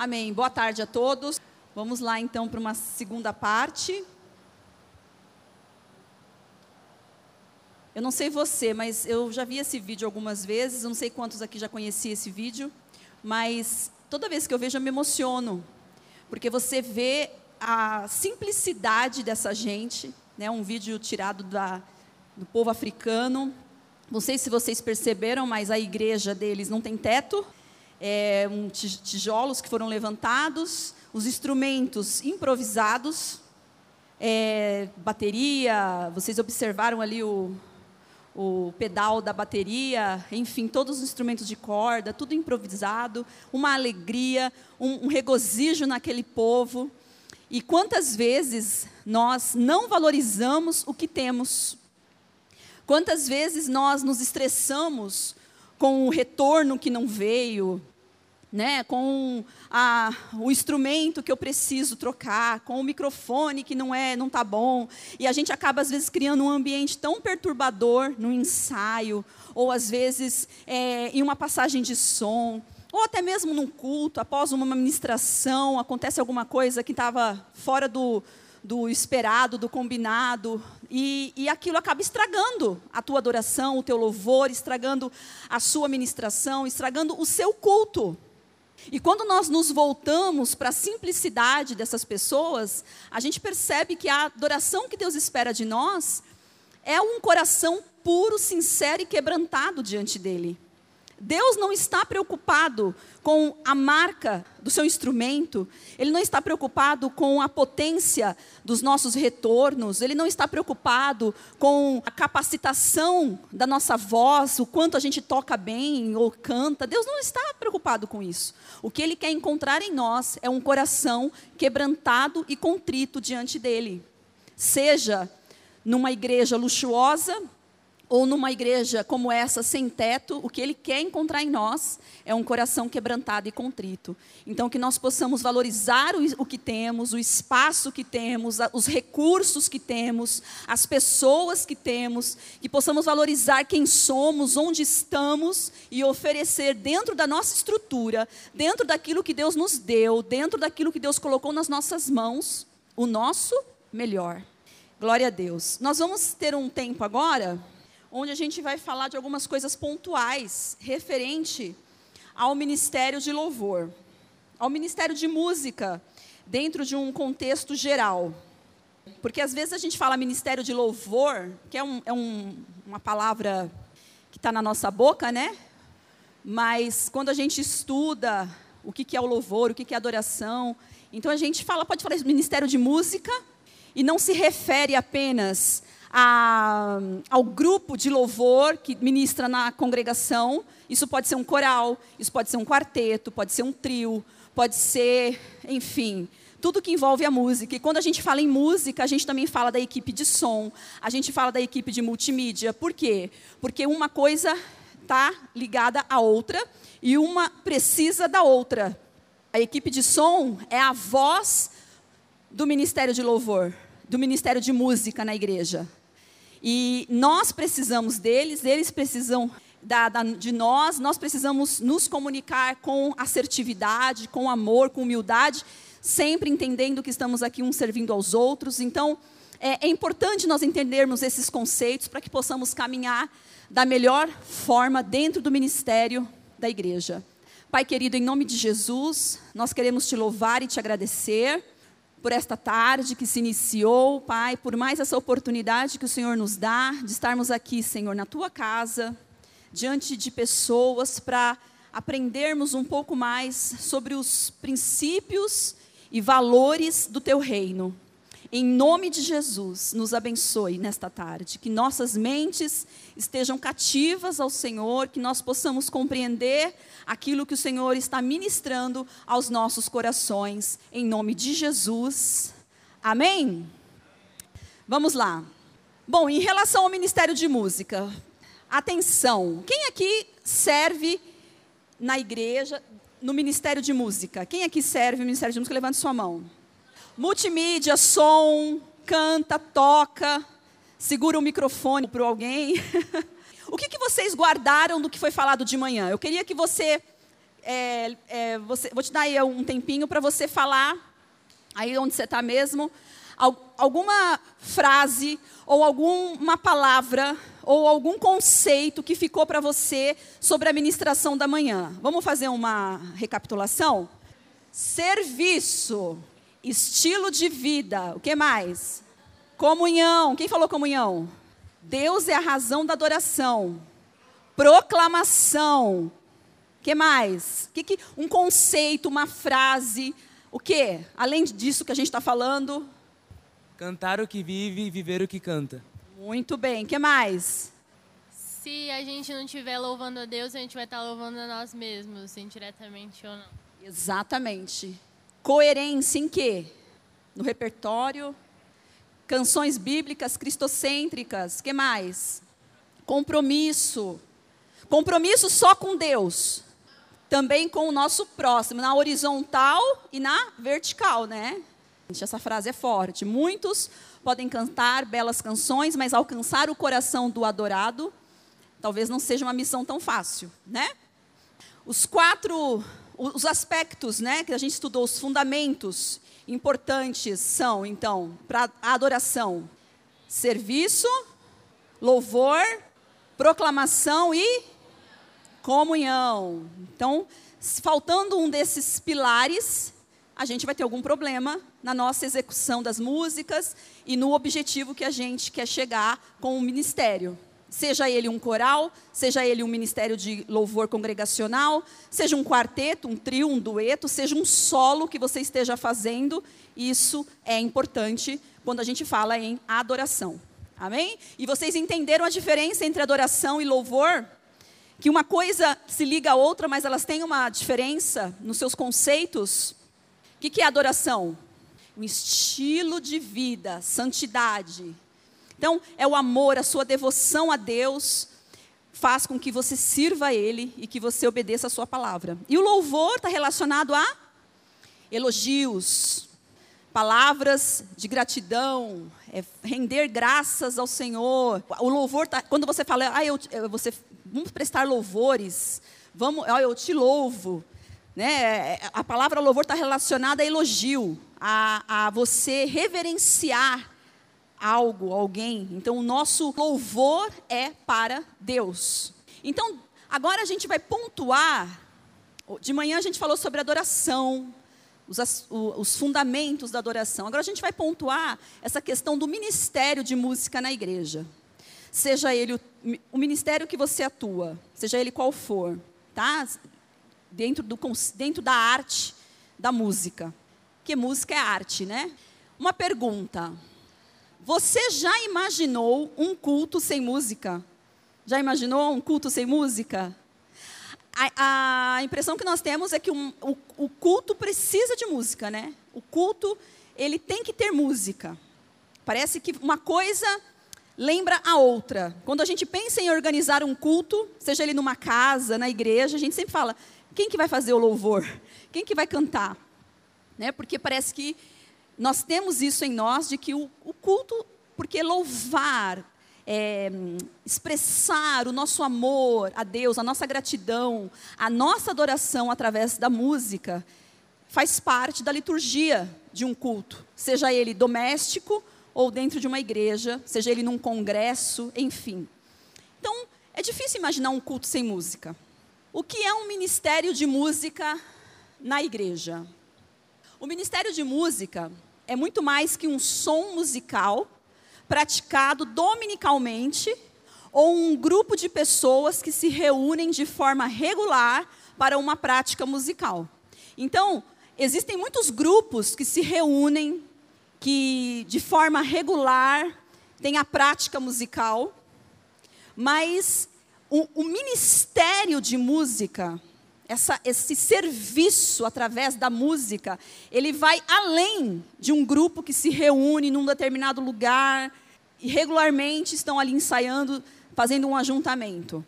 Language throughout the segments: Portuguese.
Amém. Boa tarde a todos. Vamos lá então para uma segunda parte. Eu não sei você, mas eu já vi esse vídeo algumas vezes. Eu não sei quantos aqui já conheciam esse vídeo, mas toda vez que eu vejo eu me emociono, porque você vê a simplicidade dessa gente, né? Um vídeo tirado da, do povo africano. Não sei se vocês perceberam, mas a igreja deles não tem teto é, um, tijolos que foram levantados, os instrumentos improvisados, é, bateria, vocês observaram ali o, o pedal da bateria, enfim, todos os instrumentos de corda, tudo improvisado, uma alegria, um, um regozijo naquele povo. E quantas vezes nós não valorizamos o que temos? Quantas vezes nós nos estressamos com o retorno que não veio, né, com a, o instrumento que eu preciso trocar, com o microfone que não é, não tá bom, e a gente acaba às vezes criando um ambiente tão perturbador no ensaio, ou às vezes é, em uma passagem de som, ou até mesmo num culto, após uma ministração, acontece alguma coisa que estava fora do, do esperado, do combinado, e, e aquilo acaba estragando a tua adoração, o teu louvor, estragando a sua ministração, estragando o seu culto. E quando nós nos voltamos para a simplicidade dessas pessoas, a gente percebe que a adoração que Deus espera de nós é um coração puro, sincero e quebrantado diante dele. Deus não está preocupado com a marca do seu instrumento, Ele não está preocupado com a potência dos nossos retornos, Ele não está preocupado com a capacitação da nossa voz, o quanto a gente toca bem ou canta. Deus não está preocupado com isso. O que Ele quer encontrar em nós é um coração quebrantado e contrito diante dEle. Seja numa igreja luxuosa, ou numa igreja como essa, sem teto, o que Ele quer encontrar em nós é um coração quebrantado e contrito. Então, que nós possamos valorizar o, o que temos, o espaço que temos, os recursos que temos, as pessoas que temos, que possamos valorizar quem somos, onde estamos e oferecer dentro da nossa estrutura, dentro daquilo que Deus nos deu, dentro daquilo que Deus colocou nas nossas mãos, o nosso melhor. Glória a Deus. Nós vamos ter um tempo agora onde a gente vai falar de algumas coisas pontuais referente ao ministério de louvor, ao ministério de música, dentro de um contexto geral. Porque às vezes a gente fala ministério de louvor, que é, um, é um, uma palavra que está na nossa boca, né? Mas quando a gente estuda o que, que é o louvor, o que, que é adoração, então a gente fala, pode falar ministério de música, e não se refere apenas a, ao grupo de louvor que ministra na congregação. Isso pode ser um coral, isso pode ser um quarteto, pode ser um trio, pode ser, enfim, tudo que envolve a música. E quando a gente fala em música, a gente também fala da equipe de som, a gente fala da equipe de multimídia. Por quê? Porque uma coisa está ligada à outra e uma precisa da outra. A equipe de som é a voz do ministério de louvor, do ministério de música na igreja. E nós precisamos deles, eles precisam da, da, de nós, nós precisamos nos comunicar com assertividade, com amor, com humildade, sempre entendendo que estamos aqui uns servindo aos outros. Então, é, é importante nós entendermos esses conceitos para que possamos caminhar da melhor forma dentro do ministério da igreja. Pai querido, em nome de Jesus, nós queremos te louvar e te agradecer por esta tarde que se iniciou, Pai, por mais essa oportunidade que o Senhor nos dá de estarmos aqui, Senhor, na tua casa, diante de pessoas para aprendermos um pouco mais sobre os princípios e valores do teu reino. Em nome de Jesus, nos abençoe nesta tarde, que nossas mentes estejam cativas ao Senhor, que nós possamos compreender aquilo que o Senhor está ministrando aos nossos corações, em nome de Jesus. Amém? Vamos lá. Bom, em relação ao ministério de música, atenção, quem aqui serve na igreja, no ministério de música? Quem aqui serve no ministério de música? Levante sua mão multimídia, som, canta, toca, segura o microfone para alguém. o que, que vocês guardaram do que foi falado de manhã? Eu queria que você é, é, você, vou te dar aí um tempinho para você falar, aí onde você está mesmo, alguma frase ou alguma palavra ou algum conceito que ficou para você sobre a ministração da manhã. Vamos fazer uma recapitulação? Serviço, estilo de vida, o que mais? Comunhão. Quem falou comunhão? Deus é a razão da adoração. Proclamação. O que mais? Que que, um conceito, uma frase. O que? Além disso que a gente está falando. Cantar o que vive e viver o que canta. Muito bem. O que mais? Se a gente não estiver louvando a Deus, a gente vai estar louvando a nós mesmos, indiretamente ou não. Exatamente. Coerência em quê? No repertório, canções bíblicas cristocêntricas, que mais? Compromisso. Compromisso só com Deus, também com o nosso próximo, na horizontal e na vertical, né? Essa frase é forte. Muitos podem cantar belas canções, mas alcançar o coração do adorado talvez não seja uma missão tão fácil, né? Os quatro os aspectos, né, que a gente estudou, os fundamentos importantes são, então, para a adoração: serviço, louvor, proclamação e comunhão. Então, faltando um desses pilares, a gente vai ter algum problema na nossa execução das músicas e no objetivo que a gente quer chegar com o ministério. Seja ele um coral, seja ele um ministério de louvor congregacional, seja um quarteto, um trio, um dueto, seja um solo que você esteja fazendo, isso é importante quando a gente fala em adoração. Amém? E vocês entenderam a diferença entre adoração e louvor? Que uma coisa se liga à outra, mas elas têm uma diferença nos seus conceitos. O que é adoração? Um estilo de vida, santidade, então, é o amor, a sua devoção a Deus faz com que você sirva a Ele e que você obedeça a sua palavra. E o louvor está relacionado a elogios, palavras de gratidão, é render graças ao Senhor. O louvor tá, quando você fala, ah, eu, você, vamos prestar louvores, vamos, ah, eu te louvo. Né? A palavra louvor está relacionada a elogio, a, a você reverenciar algo, alguém. Então, o nosso louvor é para Deus. Então, agora a gente vai pontuar. De manhã a gente falou sobre adoração, os, os, fundamentos da adoração. Agora a gente vai pontuar essa questão do ministério de música na igreja. Seja ele o, o ministério que você atua, seja ele qual for, tá? Dentro, do, dentro da arte da música. Porque música é arte, né? Uma pergunta: você já imaginou um culto sem música? Já imaginou um culto sem música? A, a impressão que nós temos é que um, o, o culto precisa de música, né? O culto, ele tem que ter música. Parece que uma coisa lembra a outra. Quando a gente pensa em organizar um culto, seja ele numa casa, na igreja, a gente sempre fala: quem que vai fazer o louvor? Quem que vai cantar? Né? Porque parece que nós temos isso em nós de que o, o culto, porque louvar, é, expressar o nosso amor a Deus, a nossa gratidão, a nossa adoração através da música, faz parte da liturgia de um culto, seja ele doméstico ou dentro de uma igreja, seja ele num congresso, enfim. Então, é difícil imaginar um culto sem música. O que é um ministério de música na igreja? O ministério de música é muito mais que um som musical praticado dominicalmente ou um grupo de pessoas que se reúnem de forma regular para uma prática musical. Então, existem muitos grupos que se reúnem que de forma regular têm a prática musical, mas o, o ministério de música essa, esse serviço através da música, ele vai além de um grupo que se reúne num determinado lugar e regularmente estão ali ensaiando, fazendo um ajuntamento.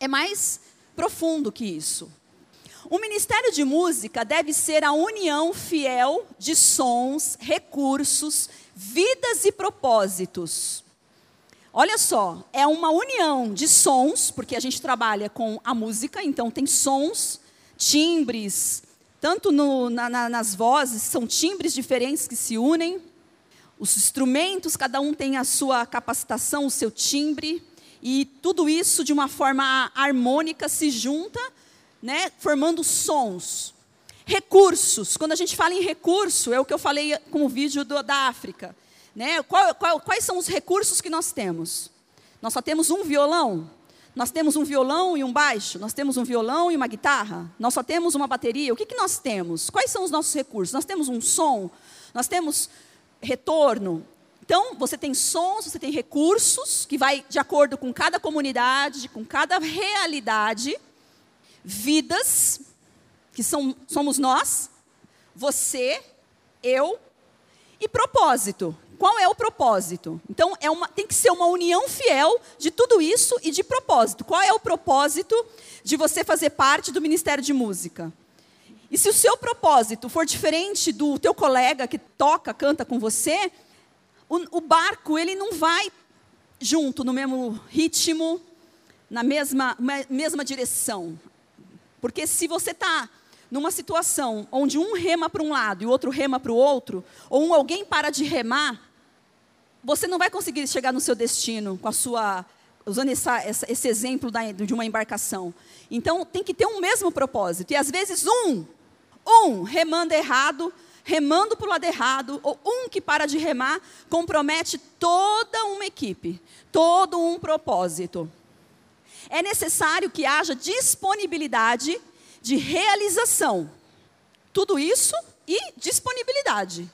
É mais profundo que isso. O ministério de música deve ser a união fiel de sons, recursos, vidas e propósitos Olha só, é uma união de sons, porque a gente trabalha com a música, então tem sons timbres, tanto no, na, na, nas vozes, são timbres diferentes que se unem. Os instrumentos, cada um tem a sua capacitação, o seu timbre, e tudo isso de uma forma harmônica se junta, né, formando sons. Recursos. Quando a gente fala em recurso, é o que eu falei com o vídeo do, da África. Né? Qual, qual, quais são os recursos que nós temos? Nós só temos um violão? Nós temos um violão e um baixo? Nós temos um violão e uma guitarra? Nós só temos uma bateria? O que, que nós temos? Quais são os nossos recursos? Nós temos um som? Nós temos retorno? Então, você tem sons, você tem recursos, que vai de acordo com cada comunidade, com cada realidade, vidas, que são, somos nós, você, eu, e propósito. Qual é o propósito? Então, é uma, tem que ser uma união fiel de tudo isso e de propósito. Qual é o propósito de você fazer parte do Ministério de Música? E se o seu propósito for diferente do teu colega que toca, canta com você, o, o barco ele não vai junto no mesmo ritmo, na mesma, mesma direção. Porque se você está numa situação onde um rema para um lado e o outro rema para o outro, ou um, alguém para de remar, você não vai conseguir chegar no seu destino com a sua usando essa, essa, esse exemplo da, de uma embarcação. Então tem que ter um mesmo propósito. E às vezes um, um remando errado, remando para o lado errado, ou um que para de remar, compromete toda uma equipe, todo um propósito. É necessário que haja disponibilidade de realização. Tudo isso e disponibilidade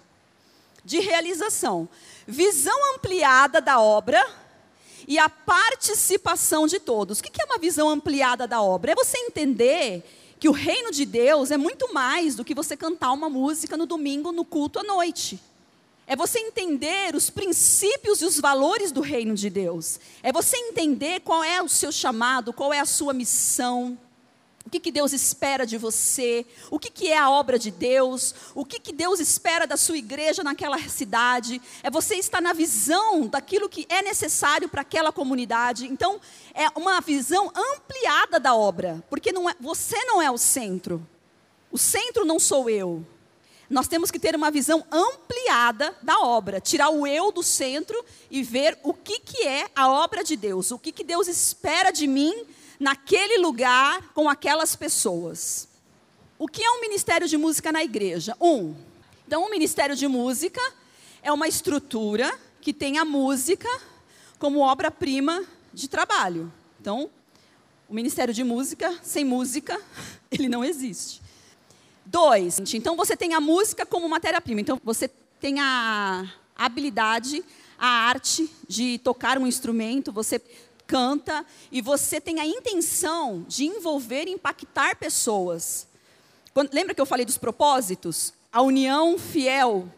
de realização. Visão ampliada da obra e a participação de todos. O que é uma visão ampliada da obra? É você entender que o reino de Deus é muito mais do que você cantar uma música no domingo no culto à noite. É você entender os princípios e os valores do reino de Deus. É você entender qual é o seu chamado, qual é a sua missão o que, que Deus espera de você, o que, que é a obra de Deus, o que, que Deus espera da sua igreja naquela cidade. É você estar na visão daquilo que é necessário para aquela comunidade. Então, é uma visão ampliada da obra, porque não é, você não é o centro. O centro não sou eu. Nós temos que ter uma visão ampliada da obra, tirar o eu do centro e ver o que, que é a obra de Deus, o que, que Deus espera de mim naquele lugar com aquelas pessoas. O que é um ministério de música na igreja? Um, então, um ministério de música é uma estrutura que tem a música como obra-prima de trabalho. Então, o ministério de música, sem música, ele não existe. Dois, então você tem a música como matéria-prima. Então, você tem a habilidade, a arte de tocar um instrumento, você canta e você tem a intenção de envolver e impactar pessoas. Quando, lembra que eu falei dos propósitos? A união fiel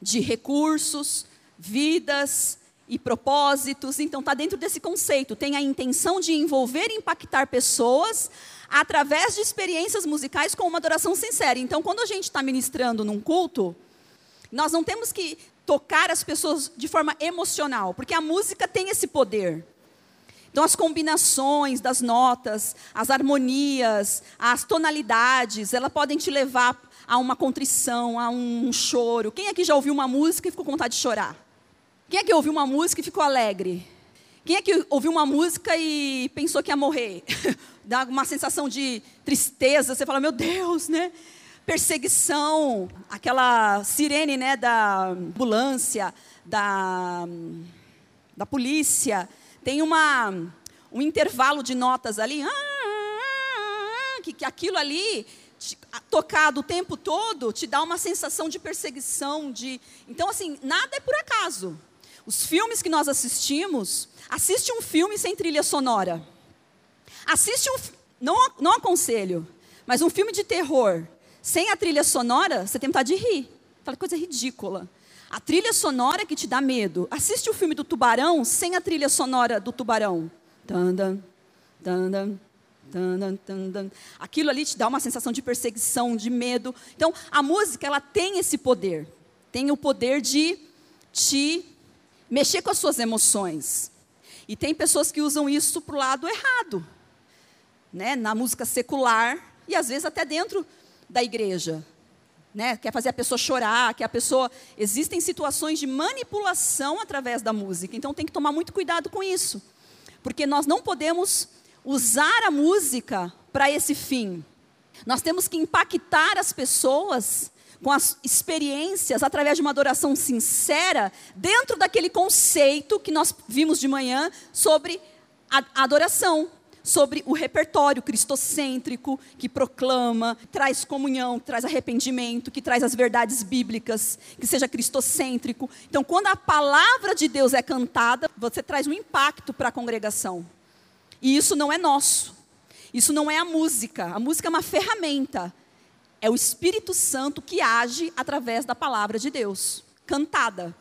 de recursos, vidas e propósitos. Então, está dentro desse conceito. Tem a intenção de envolver e impactar pessoas através de experiências musicais com uma adoração sincera. Então, quando a gente está ministrando num culto, nós não temos que tocar as pessoas de forma emocional, porque a música tem esse poder. Então, as combinações das notas, as harmonias, as tonalidades, elas podem te levar a uma contrição, a um choro. Quem aqui já ouviu uma música e ficou com vontade de chorar? Quem aqui ouviu uma música e ficou alegre? Quem aqui ouviu uma música e pensou que ia morrer? Dá uma sensação de tristeza, você fala, meu Deus, né? Perseguição, aquela sirene né, da ambulância, da, da polícia tem uma, um intervalo de notas ali, ah, que, que aquilo ali tocado o tempo todo te dá uma sensação de perseguição, de então assim nada é por acaso. Os filmes que nós assistimos, assiste um filme sem trilha sonora. Assiste um, não, não aconselho, mas um filme de terror sem a trilha sonora, você tem vontade de rir. Aquela coisa ridícula. A trilha sonora que te dá medo. Assiste o filme do tubarão sem a trilha sonora do tubarão. Aquilo ali te dá uma sensação de perseguição, de medo. Então, a música ela tem esse poder. Tem o poder de te mexer com as suas emoções. E tem pessoas que usam isso para o lado errado. Né? Na música secular, e às vezes até dentro da igreja. Né? Quer fazer a pessoa chorar, que a pessoa. Existem situações de manipulação através da música, então tem que tomar muito cuidado com isso. Porque nós não podemos usar a música para esse fim. Nós temos que impactar as pessoas com as experiências através de uma adoração sincera, dentro daquele conceito que nós vimos de manhã sobre a adoração, sobre o repertório cristocêntrico que proclama, traz comunhão, traz arrependimento, que traz as verdades bíblicas, que seja cristocêntrico. Então, quando a palavra de Deus é cantada, você traz um impacto para a congregação. E isso não é nosso. Isso não é a música. A música é uma ferramenta. É o Espírito Santo que age através da palavra de Deus, cantada.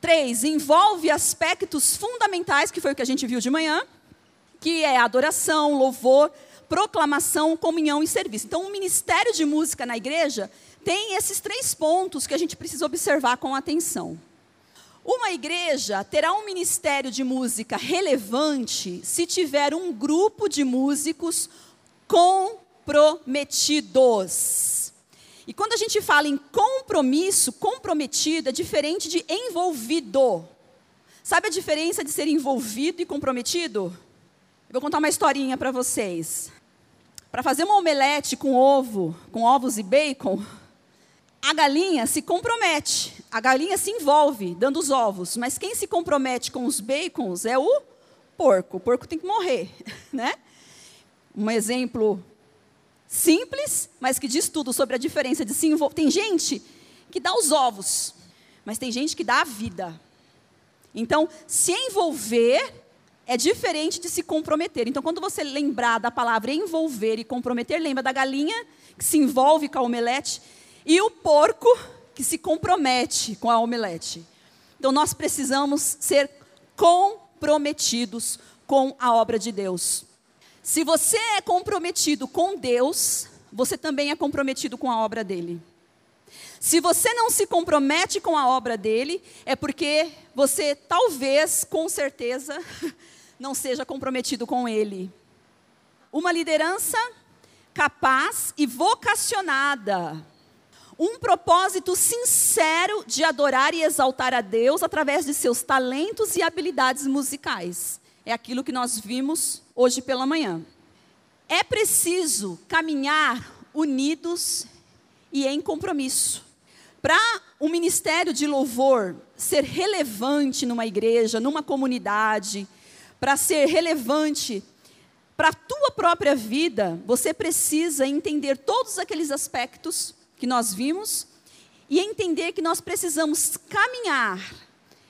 Três, envolve aspectos fundamentais, que foi o que a gente viu de manhã, que é adoração, louvor, proclamação, comunhão e serviço. Então, o ministério de música na igreja tem esses três pontos que a gente precisa observar com atenção. Uma igreja terá um ministério de música relevante se tiver um grupo de músicos comprometidos. E quando a gente fala em compromisso, comprometido é diferente de envolvido. Sabe a diferença de ser envolvido e comprometido? Eu vou contar uma historinha para vocês. Para fazer uma omelete com ovo, com ovos e bacon, a galinha se compromete. A galinha se envolve dando os ovos, mas quem se compromete com os bacons é o porco. O porco tem que morrer, né? Um exemplo simples, mas que diz tudo sobre a diferença de se envolver. Tem gente que dá os ovos, mas tem gente que dá a vida. Então, se envolver é diferente de se comprometer. Então, quando você lembrar da palavra envolver e comprometer, lembra da galinha que se envolve com a omelete e o porco que se compromete com a omelete. Então, nós precisamos ser comprometidos com a obra de Deus. Se você é comprometido com Deus, você também é comprometido com a obra dele. Se você não se compromete com a obra dele, é porque você talvez, com certeza, não seja comprometido com ele. Uma liderança capaz e vocacionada. Um propósito sincero de adorar e exaltar a Deus através de seus talentos e habilidades musicais. É aquilo que nós vimos hoje pela manhã. É preciso caminhar unidos e em compromisso. Para um ministério de louvor ser relevante numa igreja, numa comunidade, para ser relevante para a tua própria vida, você precisa entender todos aqueles aspectos que nós vimos e entender que nós precisamos caminhar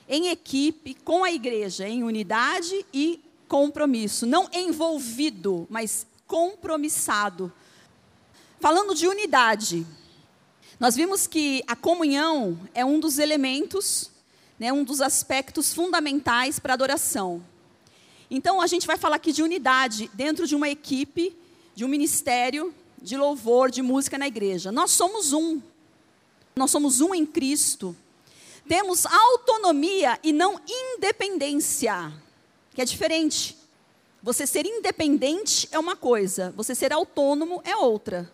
em equipe com a igreja, em unidade e compromisso. Não envolvido, mas compromissado. Falando de unidade, nós vimos que a comunhão é um dos elementos, né, um dos aspectos fundamentais para a adoração. Então, a gente vai falar aqui de unidade dentro de uma equipe, de um ministério de louvor, de música na igreja. Nós somos um. Nós somos um em Cristo. Temos autonomia e não independência, que é diferente. Você ser independente é uma coisa, você ser autônomo é outra.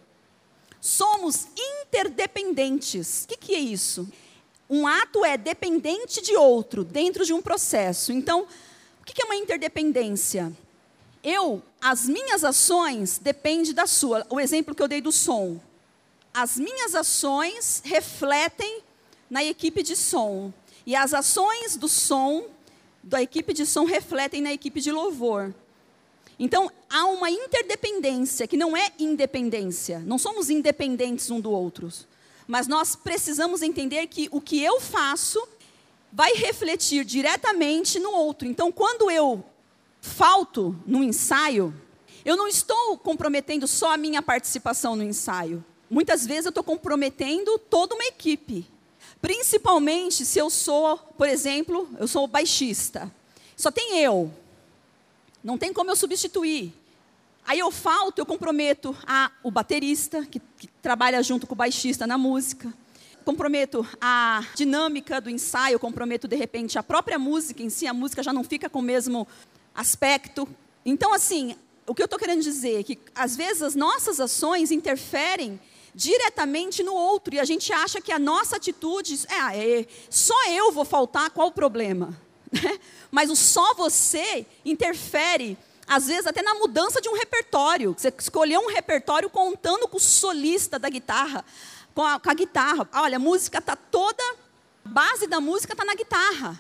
Somos interdependentes. O que, que é isso? Um ato é dependente de outro, dentro de um processo. Então, que, é uma interdependência? Eu, as minhas ações dependem da sua. O exemplo que eu dei do som. As minhas ações refletem na equipe de som. E as ações do som, da equipe de som, refletem na equipe de louvor. Então, há uma interdependência, que não é independência. Não somos independentes um do outro. Mas nós precisamos entender que o que eu faço vai refletir diretamente no outro. Então, quando eu falto no ensaio, eu não estou comprometendo só a minha participação no ensaio. Muitas vezes eu estou comprometendo toda uma equipe. Principalmente se eu sou, por exemplo, eu sou baixista. Só tem eu. Não tem como eu substituir. Aí eu falto, eu comprometo a, o baterista, que, que trabalha junto com o baixista na música. Comprometo a dinâmica do ensaio, comprometo de repente a própria música em si, a música já não fica com o mesmo aspecto. Então, assim, o que eu estou querendo dizer é que, às vezes, as nossas ações interferem diretamente no outro e a gente acha que a nossa atitude é, é só eu vou faltar, qual o problema? Mas o só você interfere, às vezes até na mudança de um repertório. Você escolheu um repertório contando com o solista da guitarra, com a, com a guitarra. Olha, a música está toda, a base da música está na guitarra.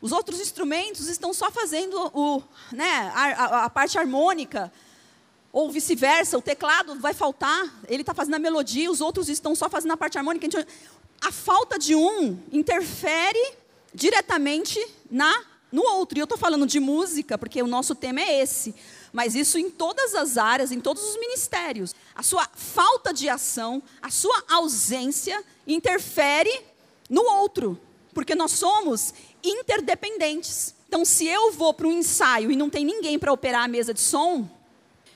Os outros instrumentos estão só fazendo o, né, a, a, parte harmônica. Ou vice-versa, o teclado vai faltar, ele está fazendo a melodia, os outros estão só fazendo a parte harmônica. A falta de um interfere diretamente na no outro. E eu estou falando de música, porque o nosso tema é esse. Mas isso em todas as áreas, em todos os ministérios. A sua falta de ação, a sua ausência interfere no outro. Porque nós somos interdependentes. Então, se eu vou para um ensaio e não tem ninguém para operar a mesa de som,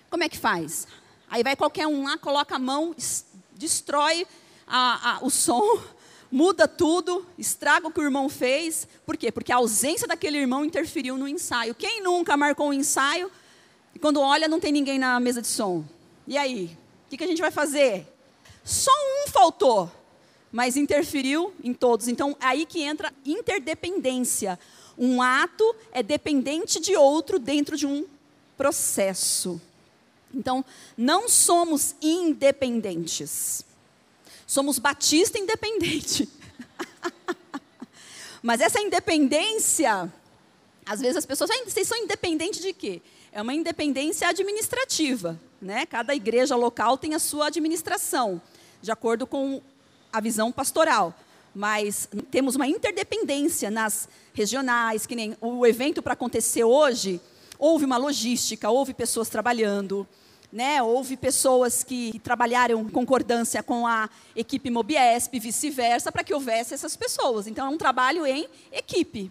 como é que faz? Aí vai qualquer um lá, coloca a mão, destrói a, a, o som, muda tudo, estraga o que o irmão fez. Por quê? Porque a ausência daquele irmão interferiu no ensaio. Quem nunca marcou um ensaio e quando olha não tem ninguém na mesa de som? E aí? O que, que a gente vai fazer? Só um faltou, mas interferiu em todos. Então, é aí que entra interdependência. Um ato é dependente de outro dentro de um processo. Então, não somos independentes. Somos batista independente. Mas essa independência, às vezes as pessoas, ah, vocês são independentes de quê? É uma independência administrativa, né? Cada igreja local tem a sua administração, de acordo com a visão pastoral. Mas temos uma interdependência nas regionais, que nem o evento para acontecer hoje, houve uma logística, houve pessoas trabalhando, né, houve pessoas que trabalharam em concordância com a equipe Mobiesp, vice-versa, para que houvesse essas pessoas. Então, é um trabalho em equipe.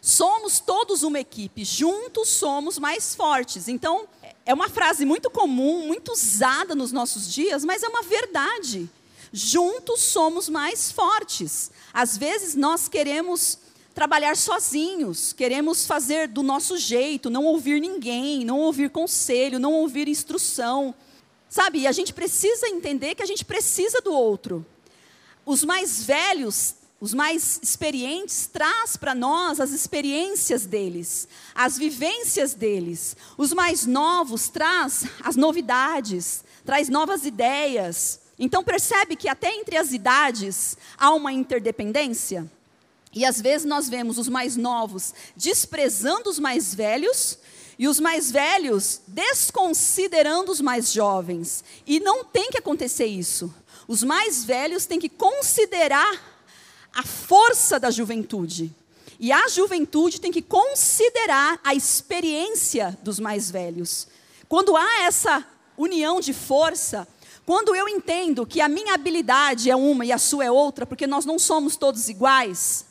Somos todos uma equipe, juntos somos mais fortes. Então, é uma frase muito comum, muito usada nos nossos dias, mas é uma verdade. Juntos somos mais fortes. Às vezes nós queremos trabalhar sozinhos, queremos fazer do nosso jeito, não ouvir ninguém, não ouvir conselho, não ouvir instrução. Sabe, e a gente precisa entender que a gente precisa do outro. Os mais velhos, os mais experientes, traz para nós as experiências deles, as vivências deles. Os mais novos traz as novidades, traz novas ideias. Então percebe que até entre as idades há uma interdependência? E às vezes nós vemos os mais novos desprezando os mais velhos e os mais velhos desconsiderando os mais jovens. E não tem que acontecer isso. Os mais velhos têm que considerar a força da juventude. E a juventude tem que considerar a experiência dos mais velhos. Quando há essa união de força, quando eu entendo que a minha habilidade é uma e a sua é outra, porque nós não somos todos iguais,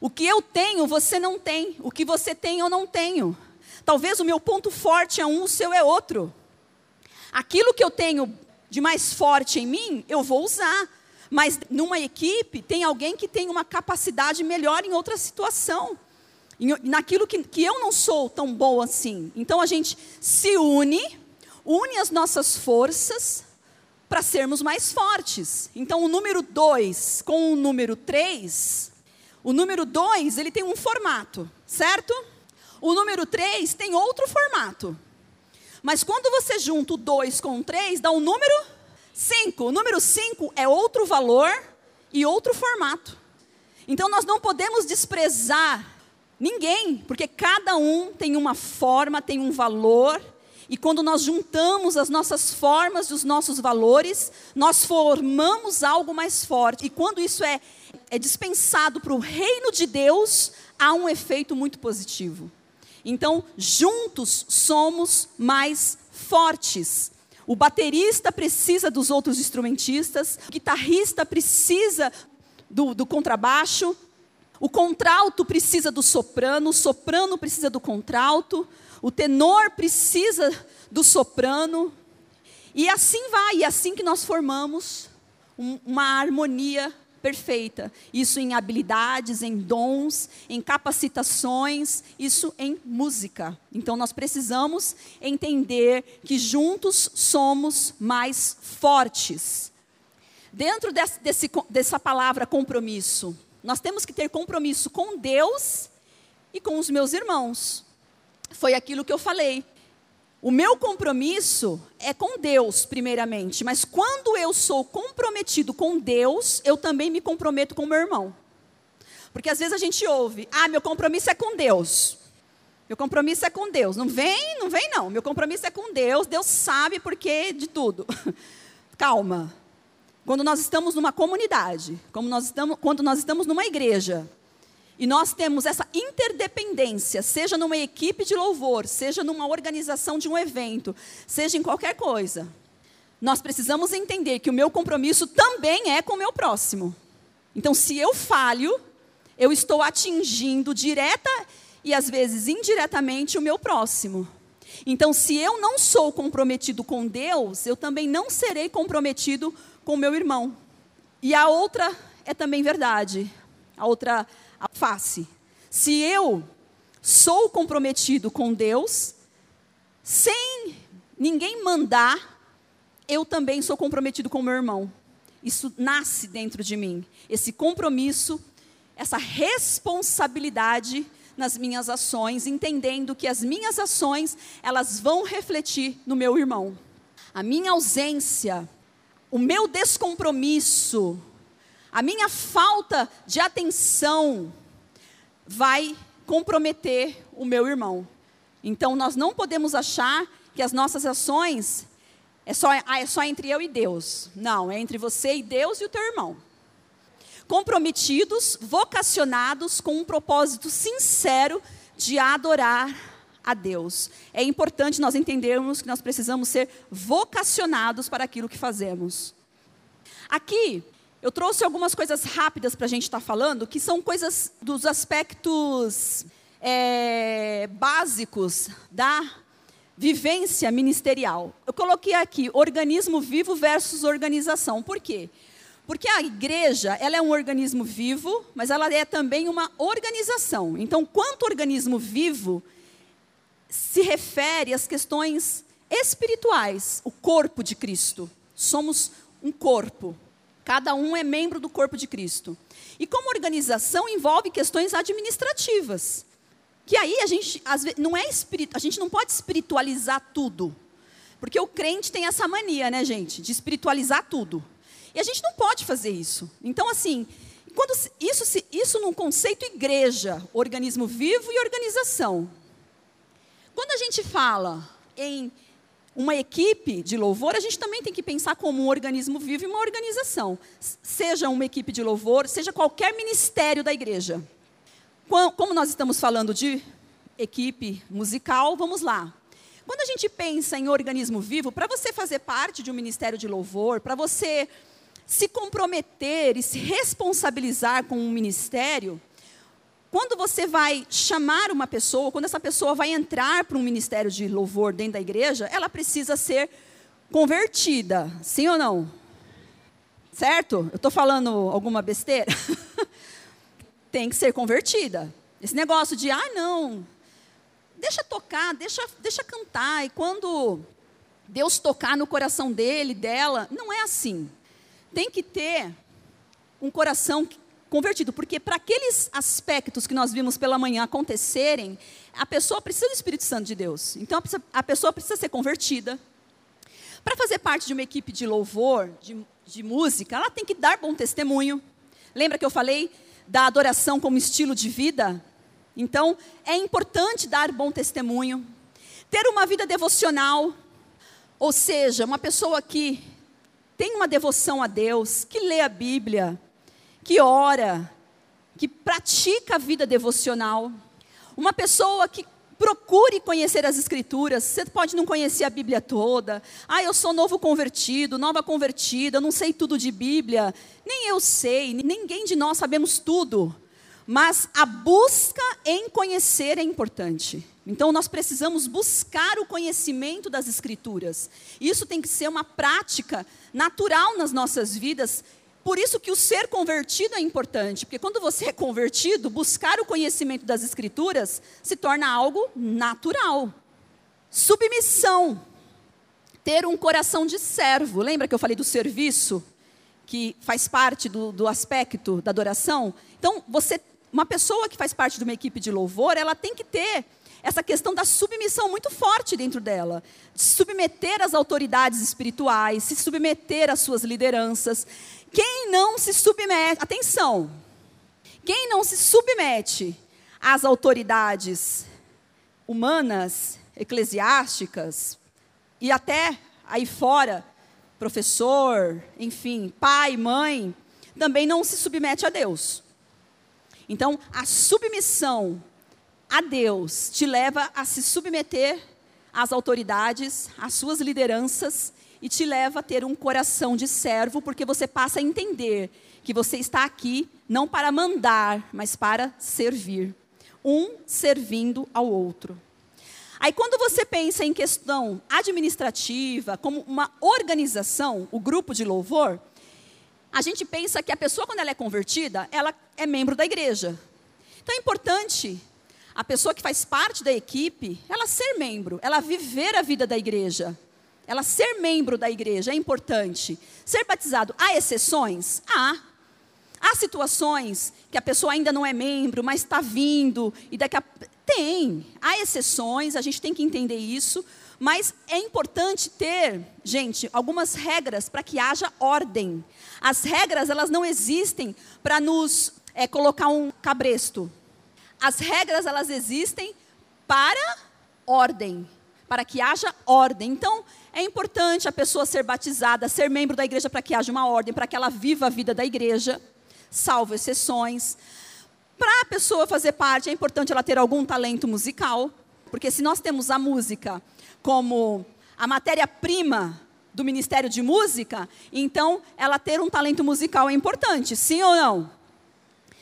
o que eu tenho, você não tem. O que você tem, eu não tenho. Talvez o meu ponto forte é um, o seu é outro. Aquilo que eu tenho de mais forte em mim, eu vou usar. Mas numa equipe, tem alguém que tem uma capacidade melhor em outra situação. Naquilo que, que eu não sou tão boa assim. Então a gente se une, une as nossas forças para sermos mais fortes. Então o número 2 com o número 3 o número 2, ele tem um formato, certo? O número 3 tem outro formato. Mas quando você junta o 2 com o 3, dá o um número 5. O número 5 é outro valor e outro formato. Então nós não podemos desprezar ninguém, porque cada um tem uma forma, tem um valor, e quando nós juntamos as nossas formas e os nossos valores, nós formamos algo mais forte. E quando isso é é dispensado para o reino de Deus, há um efeito muito positivo. Então, juntos somos mais fortes. O baterista precisa dos outros instrumentistas, o guitarrista precisa do, do contrabaixo, o contralto precisa do soprano, o soprano precisa do contralto, o tenor precisa do soprano, e assim vai, e assim que nós formamos um, uma harmonia perfeita. Isso em habilidades, em dons, em capacitações, isso em música. Então nós precisamos entender que juntos somos mais fortes. Dentro desse, desse, dessa palavra compromisso, nós temos que ter compromisso com Deus e com os meus irmãos. Foi aquilo que eu falei. O meu compromisso é com Deus, primeiramente, mas quando eu sou comprometido com Deus, eu também me comprometo com meu irmão. Porque às vezes a gente ouve: "Ah, meu compromisso é com Deus". Meu compromisso é com Deus. Não vem, não vem não. Meu compromisso é com Deus. Deus sabe porque de tudo. Calma. Quando nós estamos numa comunidade, como nós estamos, quando nós estamos numa igreja, e nós temos essa interdependência, seja numa equipe de louvor, seja numa organização de um evento, seja em qualquer coisa. Nós precisamos entender que o meu compromisso também é com o meu próximo. Então, se eu falho, eu estou atingindo direta e às vezes indiretamente o meu próximo. Então, se eu não sou comprometido com Deus, eu também não serei comprometido com o meu irmão. E a outra é também verdade. A outra a face. Se eu sou comprometido com Deus, sem ninguém mandar, eu também sou comprometido com meu irmão. Isso nasce dentro de mim. Esse compromisso, essa responsabilidade nas minhas ações, entendendo que as minhas ações, elas vão refletir no meu irmão. A minha ausência, o meu descompromisso, a minha falta de atenção vai comprometer o meu irmão. Então nós não podemos achar que as nossas ações é só, ah, é só entre eu e Deus. Não, é entre você e Deus e o teu irmão. Comprometidos, vocacionados com um propósito sincero de adorar a Deus. É importante nós entendermos que nós precisamos ser vocacionados para aquilo que fazemos. Aqui, eu trouxe algumas coisas rápidas para a gente estar tá falando, que são coisas dos aspectos é, básicos da vivência ministerial. Eu coloquei aqui organismo vivo versus organização. Por quê? Porque a igreja, ela é um organismo vivo, mas ela é também uma organização. Então, quanto organismo vivo se refere às questões espirituais, o corpo de Cristo. Somos um corpo. Cada um é membro do corpo de Cristo. E como organização envolve questões administrativas. Que aí a gente não é espírito, a gente não pode espiritualizar tudo. Porque o crente tem essa mania, né, gente, de espiritualizar tudo. E a gente não pode fazer isso. Então, assim, quando isso, isso num conceito igreja, organismo vivo e organização. Quando a gente fala em uma equipe de louvor, a gente também tem que pensar como um organismo vivo e uma organização. Seja uma equipe de louvor, seja qualquer ministério da igreja. Como nós estamos falando de equipe musical, vamos lá. Quando a gente pensa em organismo vivo, para você fazer parte de um ministério de louvor, para você se comprometer e se responsabilizar com um ministério, quando você vai chamar uma pessoa, quando essa pessoa vai entrar para um ministério de louvor dentro da igreja, ela precisa ser convertida, sim ou não? Certo? Eu estou falando alguma besteira? Tem que ser convertida. Esse negócio de, ah, não, deixa tocar, deixa, deixa cantar, e quando Deus tocar no coração dele, dela, não é assim. Tem que ter um coração convertido, porque para aqueles aspectos que nós vimos pela manhã acontecerem, a pessoa precisa do Espírito Santo de Deus. Então a pessoa precisa ser convertida. Para fazer parte de uma equipe de louvor, de, de música, ela tem que dar bom testemunho. Lembra que eu falei da adoração como estilo de vida? Então, é importante dar bom testemunho. Ter uma vida devocional, ou seja, uma pessoa que tem uma devoção a Deus, que lê a Bíblia, que ora, que pratica a vida devocional, uma pessoa que procure conhecer as Escrituras. Você pode não conhecer a Bíblia toda. Ah, eu sou novo convertido, nova convertida, eu não sei tudo de Bíblia. Nem eu sei, ninguém de nós sabemos tudo. Mas a busca em conhecer é importante. Então nós precisamos buscar o conhecimento das Escrituras. Isso tem que ser uma prática natural nas nossas vidas por isso que o ser convertido é importante, porque quando você é convertido, buscar o conhecimento das Escrituras se torna algo natural. Submissão. Ter um coração de servo. Lembra que eu falei do serviço? Que faz parte do, do aspecto da adoração? Então, você, uma pessoa que faz parte de uma equipe de louvor, ela tem que ter essa questão da submissão muito forte dentro dela. De submeter às autoridades espirituais, se submeter às suas lideranças. Quem não se submete, atenção, quem não se submete às autoridades humanas, eclesiásticas, e até aí fora, professor, enfim, pai, mãe, também não se submete a Deus. Então, a submissão a Deus te leva a se submeter às autoridades, às suas lideranças e te leva a ter um coração de servo, porque você passa a entender que você está aqui não para mandar, mas para servir. Um servindo ao outro. Aí, quando você pensa em questão administrativa, como uma organização, o grupo de louvor, a gente pensa que a pessoa, quando ela é convertida, ela é membro da igreja. Então, é importante a pessoa que faz parte da equipe, ela ser membro, ela viver a vida da igreja. Ela ser membro da igreja é importante. Ser batizado, há exceções? Há. Há situações que a pessoa ainda não é membro, mas está vindo, e daqui a. Tem. Há exceções, a gente tem que entender isso. Mas é importante ter, gente, algumas regras para que haja ordem. As regras, elas não existem para nos é, colocar um cabresto. As regras, elas existem para ordem, para que haja ordem. Então, é importante a pessoa ser batizada, ser membro da igreja para que haja uma ordem, para que ela viva a vida da igreja, salvo exceções. Para a pessoa fazer parte, é importante ela ter algum talento musical, porque se nós temos a música como a matéria-prima do Ministério de Música, então ela ter um talento musical é importante, sim ou não?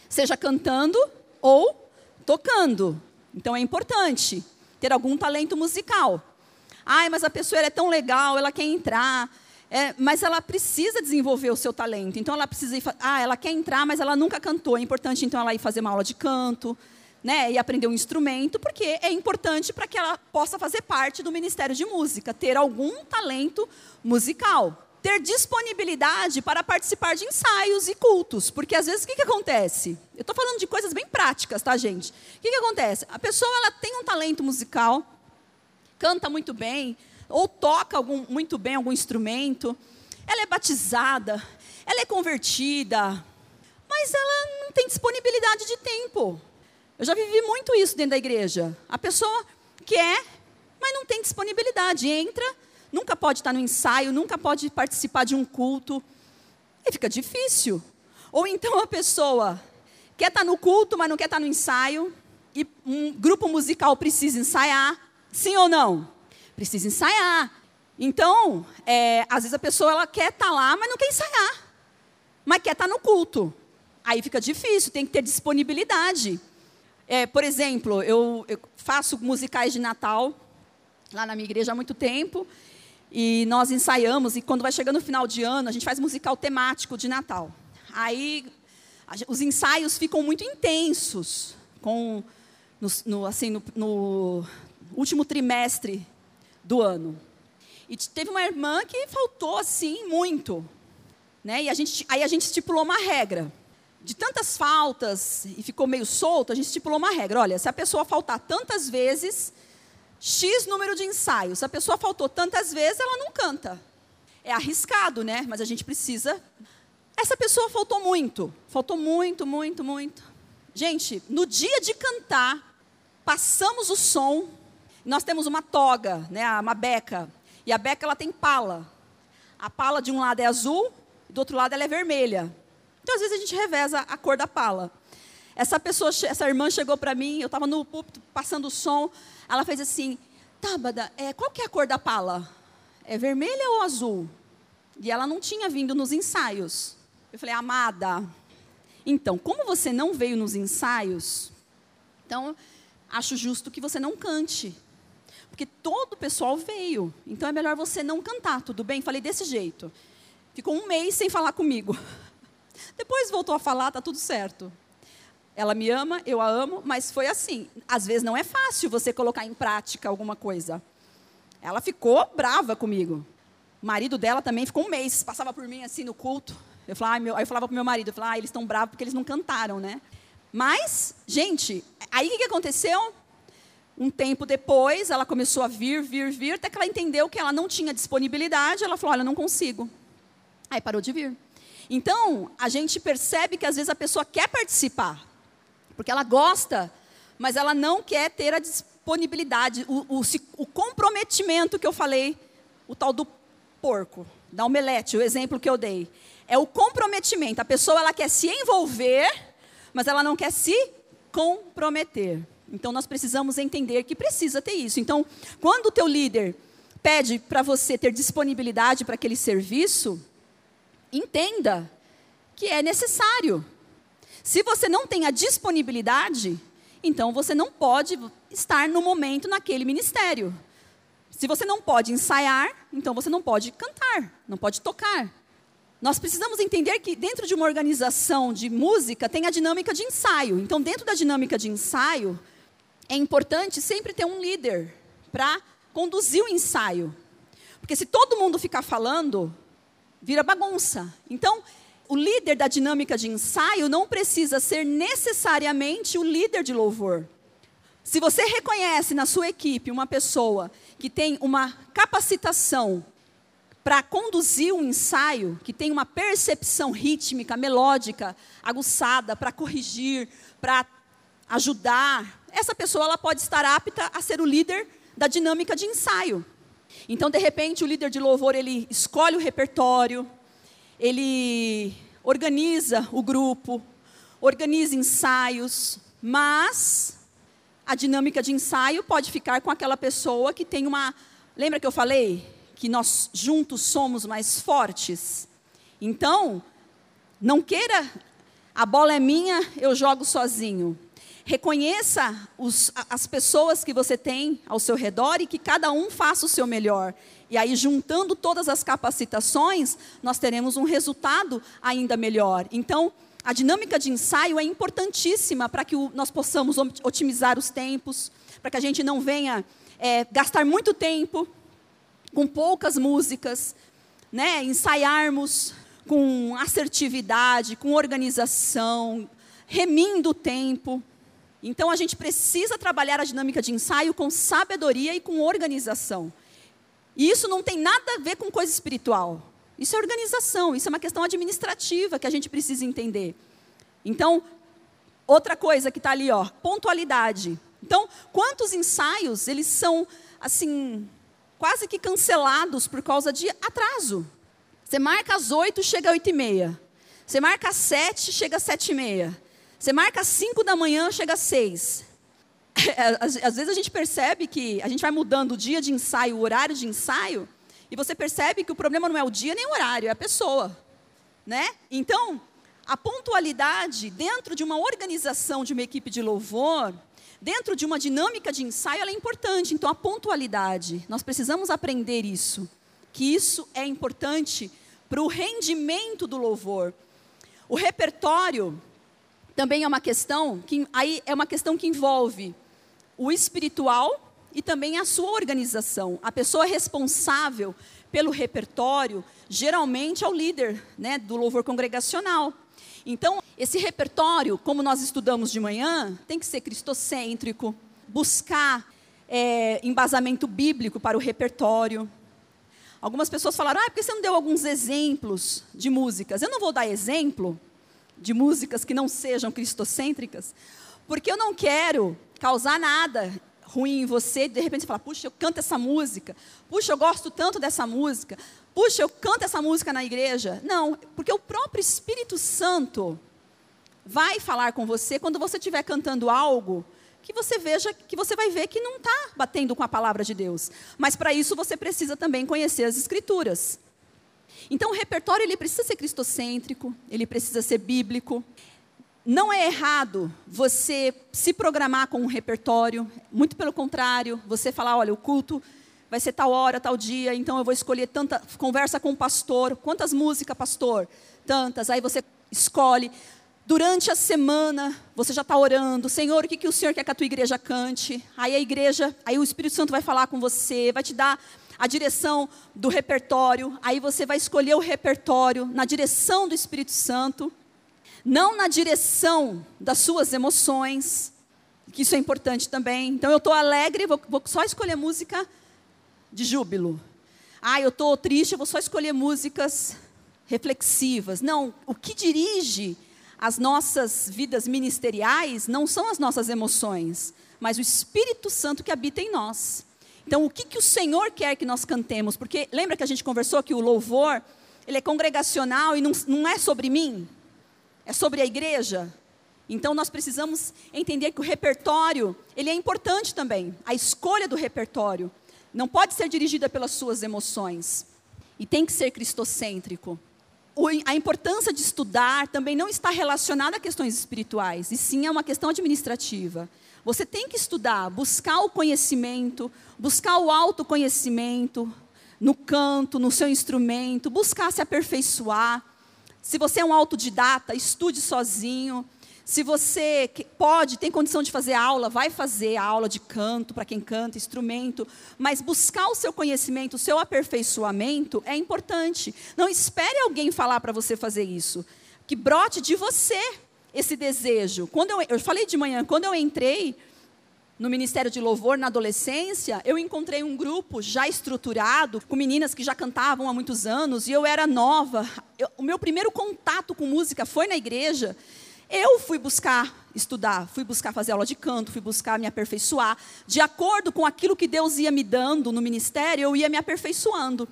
Seja cantando ou tocando. Então é importante ter algum talento musical. Ai, mas a pessoa é tão legal, ela quer entrar. É, mas ela precisa desenvolver o seu talento. Então ela precisa ir, ah, ela quer entrar, mas ela nunca cantou. É importante então ela ir fazer uma aula de canto, né, e aprender um instrumento, porque é importante para que ela possa fazer parte do Ministério de Música, ter algum talento musical ter disponibilidade para participar de ensaios e cultos. Porque às vezes o que, que acontece? Eu estou falando de coisas bem práticas, tá, gente? O que, que acontece? A pessoa ela tem um talento musical, canta muito bem, ou toca algum, muito bem algum instrumento, ela é batizada, ela é convertida, mas ela não tem disponibilidade de tempo. Eu já vivi muito isso dentro da igreja. A pessoa quer, mas não tem disponibilidade. Entra, nunca pode estar no ensaio, nunca pode participar de um culto. E fica difícil. Ou então a pessoa quer estar no culto, mas não quer estar no ensaio, e um grupo musical precisa ensaiar, sim ou não? Precisa ensaiar. Então, é, às vezes a pessoa ela quer estar lá, mas não quer ensaiar. Mas quer estar no culto. Aí fica difícil, tem que ter disponibilidade. É, por exemplo, eu, eu faço musicais de Natal lá na minha igreja há muito tempo. E nós ensaiamos, e quando vai chegando no final de ano, a gente faz musical temático de Natal. Aí os ensaios ficam muito intensos, com, no, no assim, no, no, último trimestre do ano. E teve uma irmã que faltou assim muito. Né? E a gente, aí a gente estipulou uma regra. De tantas faltas e ficou meio solto, a gente estipulou uma regra. Olha, se a pessoa faltar tantas vezes, X número de ensaios. Se a pessoa faltou tantas vezes, ela não canta. É arriscado, né? Mas a gente precisa. Essa pessoa faltou muito. Faltou muito, muito, muito. Gente, no dia de cantar, passamos o som. Nós temos uma toga, né? Uma beca. E a beca ela tem pala. A pala de um lado é azul, do outro lado ela é vermelha. Então, às vezes, a gente reveza a cor da pala. Essa pessoa, essa irmã chegou para mim, eu estava no púlpito passando o som. Ela fez assim: Tábada, é, qual que é a cor da pala? É vermelha ou azul? E ela não tinha vindo nos ensaios. Eu falei, amada, então, como você não veio nos ensaios, então acho justo que você não cante. Porque todo o pessoal veio. Então é melhor você não cantar, tudo bem? Falei desse jeito. Ficou um mês sem falar comigo. Depois voltou a falar, tá tudo certo. Ela me ama, eu a amo, mas foi assim. Às vezes não é fácil você colocar em prática alguma coisa. Ela ficou brava comigo. O marido dela também ficou um mês, passava por mim assim no culto. Eu falava, meu, aí eu falava pro meu marido, eu falava, ah, eles estão bravos porque eles não cantaram, né? Mas, gente, aí o que aconteceu? Um tempo depois, ela começou a vir, vir, vir, até que ela entendeu que ela não tinha disponibilidade. Ela falou: Olha, não consigo. Aí parou de vir. Então, a gente percebe que às vezes a pessoa quer participar, porque ela gosta, mas ela não quer ter a disponibilidade, o, o, o comprometimento que eu falei, o tal do porco, da omelete, o exemplo que eu dei. É o comprometimento. A pessoa ela quer se envolver, mas ela não quer se comprometer. Então nós precisamos entender que precisa ter isso. Então, quando o teu líder pede para você ter disponibilidade para aquele serviço, entenda que é necessário. Se você não tem a disponibilidade, então você não pode estar no momento naquele ministério. Se você não pode ensaiar, então você não pode cantar, não pode tocar. Nós precisamos entender que dentro de uma organização de música tem a dinâmica de ensaio. Então, dentro da dinâmica de ensaio, é importante sempre ter um líder para conduzir o ensaio. Porque se todo mundo ficar falando, vira bagunça. Então, o líder da dinâmica de ensaio não precisa ser necessariamente o líder de louvor. Se você reconhece na sua equipe uma pessoa que tem uma capacitação para conduzir um ensaio, que tem uma percepção rítmica, melódica, aguçada, para corrigir, para ajudar, essa pessoa ela pode estar apta a ser o líder da dinâmica de ensaio. Então, de repente, o líder de louvor ele escolhe o repertório, ele organiza o grupo, organiza ensaios, mas a dinâmica de ensaio pode ficar com aquela pessoa que tem uma. Lembra que eu falei que nós juntos somos mais fortes? Então, não queira, a bola é minha, eu jogo sozinho. Reconheça os, as pessoas que você tem ao seu redor e que cada um faça o seu melhor. E aí, juntando todas as capacitações, nós teremos um resultado ainda melhor. Então, a dinâmica de ensaio é importantíssima para que o, nós possamos otimizar os tempos, para que a gente não venha é, gastar muito tempo com poucas músicas, né? ensaiarmos com assertividade, com organização, remindo o tempo. Então a gente precisa trabalhar a dinâmica de ensaio com sabedoria e com organização. E isso não tem nada a ver com coisa espiritual. Isso é organização, isso é uma questão administrativa que a gente precisa entender. Então, outra coisa que está ali, ó, pontualidade. Então, quantos ensaios eles são assim quase que cancelados por causa de atraso? Você marca às oito, chega às oito e meia. Você marca às sete, chega às sete e meia. Você marca às 5 da manhã, chega às 6. Às, às, vezes a gente percebe que a gente vai mudando o dia de ensaio, o horário de ensaio, e você percebe que o problema não é o dia nem o horário, é a pessoa. Né? Então, a pontualidade dentro de uma organização de uma equipe de louvor, dentro de uma dinâmica de ensaio, ela é importante. Então, a pontualidade, nós precisamos aprender isso, que isso é importante para o rendimento do louvor. O repertório também é uma questão que aí é uma questão que envolve o espiritual e também a sua organização. A pessoa responsável pelo repertório geralmente é o líder, né, do louvor congregacional. Então, esse repertório, como nós estudamos de manhã, tem que ser cristocêntrico, buscar é, embasamento bíblico para o repertório. Algumas pessoas falaram, ah, por que você não deu alguns exemplos de músicas? Eu não vou dar exemplo, de músicas que não sejam cristocêntricas, porque eu não quero causar nada ruim em você, de repente você fala, puxa, eu canto essa música, puxa, eu gosto tanto dessa música, puxa, eu canto essa música na igreja. Não, porque o próprio Espírito Santo vai falar com você quando você estiver cantando algo que você veja, que você vai ver que não está batendo com a palavra de Deus. Mas para isso você precisa também conhecer as Escrituras. Então, o repertório ele precisa ser cristocêntrico, ele precisa ser bíblico. Não é errado você se programar com um repertório, muito pelo contrário, você falar, olha, o culto vai ser tal hora, tal dia, então eu vou escolher tanta. Conversa com o pastor. Quantas músicas, pastor? Tantas. Aí você escolhe. Durante a semana, você já está orando, Senhor, o que, que o Senhor quer que a tua igreja cante? Aí a igreja, aí o Espírito Santo vai falar com você, vai te dar a direção do repertório, aí você vai escolher o repertório na direção do Espírito Santo, não na direção das suas emoções, que isso é importante também. Então eu estou alegre, vou, vou só escolher música de júbilo. Ah, eu estou triste, eu vou só escolher músicas reflexivas. Não, o que dirige as nossas vidas ministeriais não são as nossas emoções, mas o Espírito Santo que habita em nós. Então, o que, que o Senhor quer que nós cantemos? Porque lembra que a gente conversou que o louvor, ele é congregacional e não, não é sobre mim, é sobre a igreja. Então, nós precisamos entender que o repertório, ele é importante também. A escolha do repertório não pode ser dirigida pelas suas emoções. E tem que ser cristocêntrico a importância de estudar também não está relacionada a questões espirituais, e sim é uma questão administrativa. Você tem que estudar, buscar o conhecimento, buscar o autoconhecimento no canto, no seu instrumento, buscar se aperfeiçoar. Se você é um autodidata, estude sozinho. Se você pode, tem condição de fazer aula, vai fazer aula de canto para quem canta, instrumento, mas buscar o seu conhecimento, o seu aperfeiçoamento é importante. Não espere alguém falar para você fazer isso. Que brote de você esse desejo. Quando eu, eu falei de manhã, quando eu entrei no Ministério de Louvor na adolescência, eu encontrei um grupo já estruturado, com meninas que já cantavam há muitos anos, e eu era nova. Eu, o meu primeiro contato com música foi na igreja. Eu fui buscar estudar, fui buscar fazer aula de canto, fui buscar me aperfeiçoar. De acordo com aquilo que Deus ia me dando no ministério, eu ia me aperfeiçoando.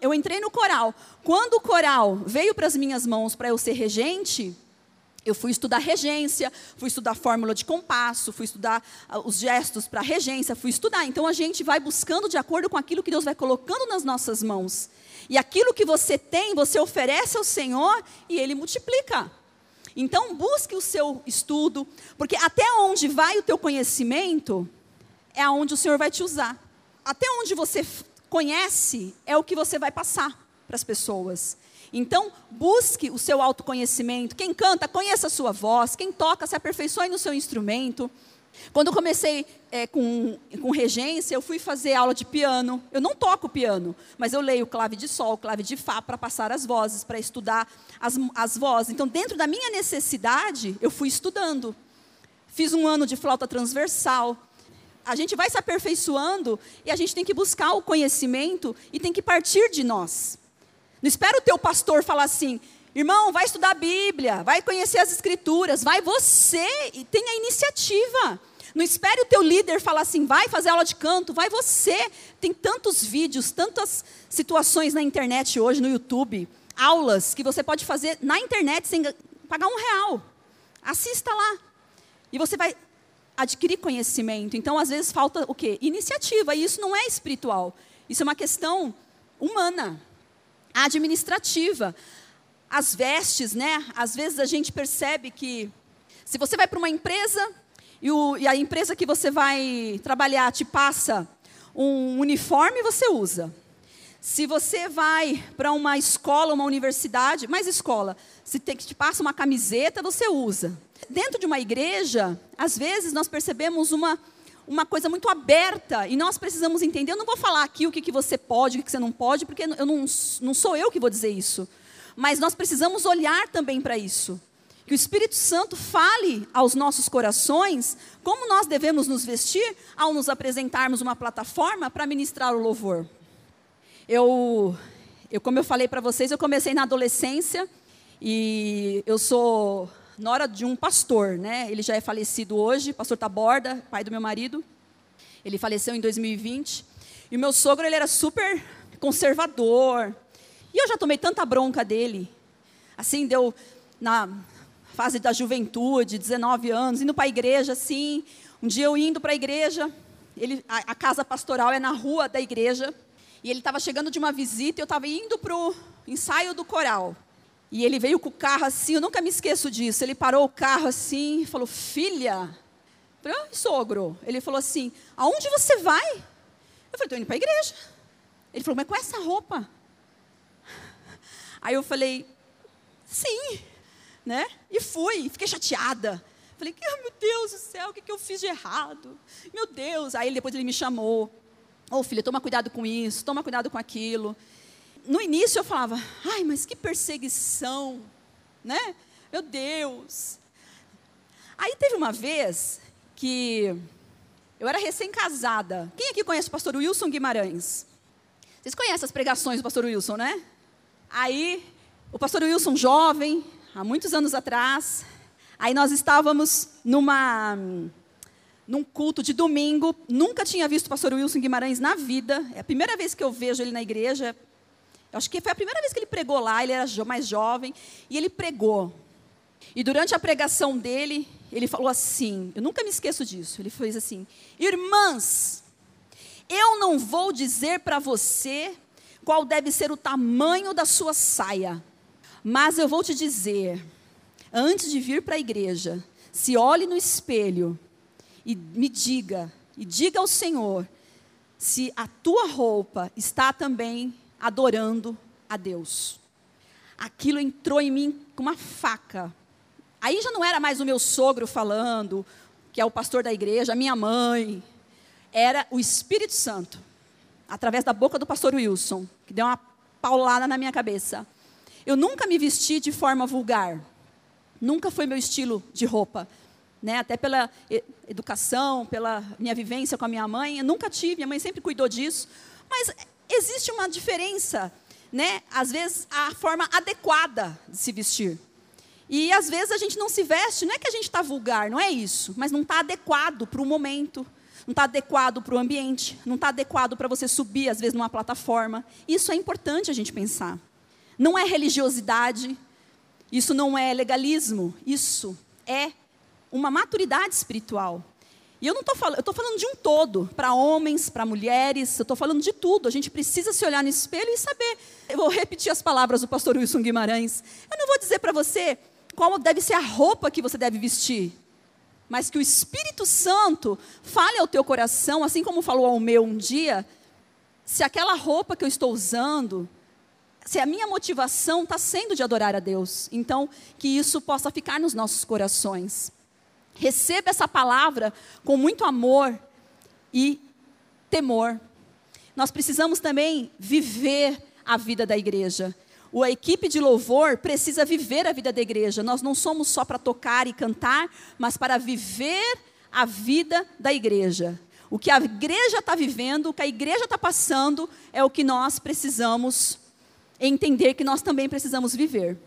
Eu entrei no coral. Quando o coral veio para as minhas mãos para eu ser regente, eu fui estudar regência, fui estudar fórmula de compasso, fui estudar ah, os gestos para regência, fui estudar. Então a gente vai buscando de acordo com aquilo que Deus vai colocando nas nossas mãos. E aquilo que você tem, você oferece ao Senhor e Ele multiplica. Então, busque o seu estudo, porque até onde vai o teu conhecimento é aonde o Senhor vai te usar. Até onde você conhece é o que você vai passar para as pessoas. Então, busque o seu autoconhecimento. Quem canta, conheça a sua voz. Quem toca, se aperfeiçoe no seu instrumento. Quando eu comecei é, com, com regência, eu fui fazer aula de piano. Eu não toco piano, mas eu leio clave de sol, clave de fá para passar as vozes, para estudar as, as vozes. Então, dentro da minha necessidade, eu fui estudando. Fiz um ano de flauta transversal. A gente vai se aperfeiçoando e a gente tem que buscar o conhecimento e tem que partir de nós. Não espera o teu pastor falar assim, Irmão, vai estudar a Bíblia, vai conhecer as Escrituras, vai você e tenha iniciativa. Não espere o teu líder falar assim, vai fazer aula de canto, vai você. Tem tantos vídeos, tantas situações na internet hoje, no YouTube, aulas que você pode fazer na internet sem pagar um real. Assista lá. E você vai adquirir conhecimento. Então, às vezes, falta o quê? Iniciativa. E isso não é espiritual. Isso é uma questão humana, administrativa as vestes, né? Às vezes a gente percebe que se você vai para uma empresa e, o, e, a empresa que você vai trabalhar te passa um uniforme, você usa. Se você vai para uma escola, uma universidade, mais escola, se te, te passa uma camiseta, você usa. Dentro de uma igreja, às vezes nós percebemos uma, uma coisa muito aberta e nós precisamos entender. Eu não vou falar aqui o que, que você pode, o que, que você não pode, porque eu não, não sou eu que vou dizer isso mas nós precisamos olhar também para isso. Que o Espírito Santo fale aos nossos corações como nós devemos nos vestir ao nos apresentarmos uma plataforma para ministrar o louvor. Eu, eu como eu falei para vocês, eu comecei na adolescência e eu sou nora de um pastor, né? Ele já é falecido hoje, pastor Taborda, pai do meu marido. Ele faleceu em 2020. E o meu sogro, ele era super conservador, e eu já tomei tanta bronca dele. Assim, deu na fase da juventude, 19 anos, indo para a igreja, assim. Um dia eu indo para a igreja, ele, a, a, casa pastoral é na rua da igreja, e ele estava chegando de uma visita, eu estava indo para o ensaio do coral. E ele veio com o carro assim, eu nunca me esqueço disso. Ele parou o carro assim e falou: Filha, eu falei, sogro. Ele falou assim: Aonde você vai? Eu falei, estou indo para a igreja. Ele falou, mas com essa roupa? Aí eu falei, sim, né? E fui, fiquei chateada. Falei, oh, meu Deus do céu, o que, que eu fiz de errado? Meu Deus. Aí depois ele me chamou. Ô oh, filha, toma cuidado com isso, toma cuidado com aquilo. No início eu falava, ai, mas que perseguição, né? Meu Deus. Aí teve uma vez que eu era recém-casada. Quem aqui conhece o pastor Wilson Guimarães? Vocês conhecem as pregações do pastor Wilson, né? Aí, o pastor Wilson jovem, há muitos anos atrás, aí nós estávamos numa num culto de domingo, nunca tinha visto o pastor Wilson Guimarães na vida, é a primeira vez que eu vejo ele na igreja. Eu acho que foi a primeira vez que ele pregou lá, ele era mais jovem, e ele pregou. E durante a pregação dele, ele falou assim: eu nunca me esqueço disso. Ele fez assim: Irmãs, eu não vou dizer para você qual deve ser o tamanho da sua saia, mas eu vou te dizer, antes de vir para a igreja, se olhe no espelho e me diga, e diga ao Senhor, se a tua roupa está também adorando a Deus. Aquilo entrou em mim com uma faca. Aí já não era mais o meu sogro falando, que é o pastor da igreja, a minha mãe. Era o Espírito Santo, através da boca do pastor Wilson, que deu uma paulada na minha cabeça. Eu nunca me vesti de forma vulgar. Nunca foi meu estilo de roupa. Né? Até pela educação, pela minha vivência com a minha mãe, eu nunca tive, minha mãe sempre cuidou disso. Mas existe uma diferença, né? Às vezes a forma adequada de se vestir. E às vezes a gente não se veste, não é que a gente está vulgar, não é isso, mas não está adequado para o momento, não está adequado para o ambiente, não está adequado para você subir, às vezes, numa plataforma. Isso é importante a gente pensar. Não é religiosidade, isso não é legalismo, isso é uma maturidade espiritual. E eu não estou falando, eu estou falando de um todo, para homens, para mulheres, eu estou falando de tudo. A gente precisa se olhar no espelho e saber. Eu vou repetir as palavras do pastor Wilson Guimarães. Eu não vou dizer para você qual deve ser a roupa que você deve vestir. Mas que o Espírito Santo fale ao teu coração, assim como falou ao meu um dia, se aquela roupa que eu estou usando, se a minha motivação está sendo de adorar a Deus. Então, que isso possa ficar nos nossos corações. Receba essa palavra com muito amor e temor. Nós precisamos também viver a vida da igreja a equipe de louvor precisa viver a vida da igreja. Nós não somos só para tocar e cantar, mas para viver a vida da igreja. O que a igreja está vivendo, o que a igreja está passando, é o que nós precisamos entender que nós também precisamos viver.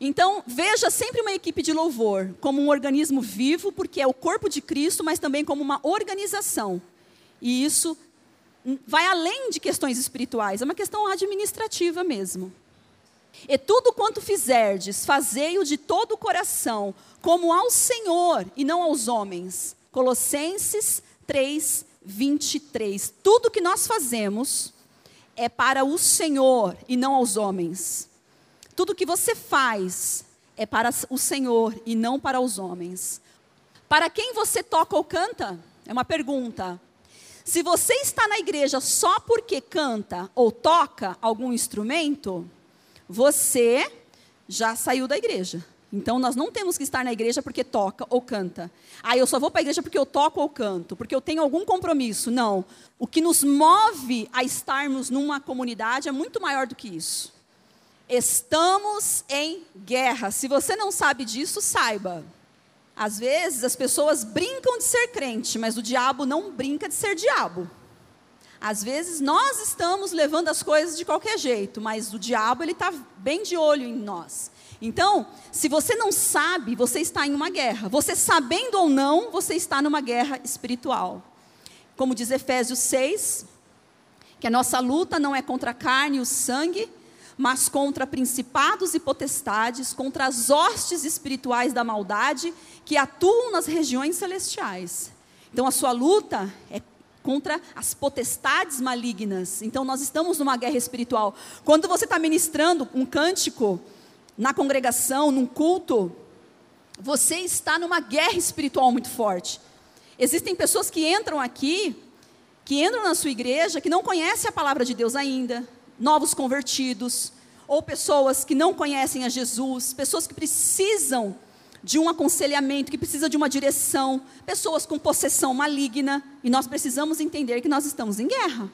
Então, veja sempre uma equipe de louvor como um organismo vivo, porque é o corpo de Cristo, mas também como uma organização. E isso vai além de questões espirituais, é uma questão administrativa mesmo. E tudo quanto fizerdes, fazei-o de todo o coração, como ao Senhor e não aos homens. Colossenses 3, 23. Tudo que nós fazemos é para o Senhor e não aos homens. Tudo que você faz é para o Senhor e não para os homens. Para quem você toca ou canta? É uma pergunta. Se você está na igreja só porque canta ou toca algum instrumento, você já saiu da igreja. Então nós não temos que estar na igreja porque toca ou canta. Ah, eu só vou para a igreja porque eu toco ou canto, porque eu tenho algum compromisso. Não. O que nos move a estarmos numa comunidade é muito maior do que isso. Estamos em guerra. Se você não sabe disso, saiba. Às vezes as pessoas brincam de ser crente, mas o diabo não brinca de ser diabo. Às vezes nós estamos levando as coisas de qualquer jeito, mas o diabo ele está bem de olho em nós. Então, se você não sabe, você está em uma guerra. Você sabendo ou não, você está numa guerra espiritual. Como diz Efésios 6, que a nossa luta não é contra a carne e o sangue, mas contra principados e potestades, contra as hostes espirituais da maldade que atuam nas regiões celestiais. Então a sua luta é contra as potestades malignas. Então nós estamos numa guerra espiritual. Quando você está ministrando um cântico na congregação, num culto, você está numa guerra espiritual muito forte. Existem pessoas que entram aqui que entram na sua igreja que não conhecem a palavra de Deus ainda, novos convertidos, ou pessoas que não conhecem a Jesus, pessoas que precisam de um aconselhamento, que precisam de uma direção, pessoas com possessão maligna, e nós precisamos entender que nós estamos em guerra.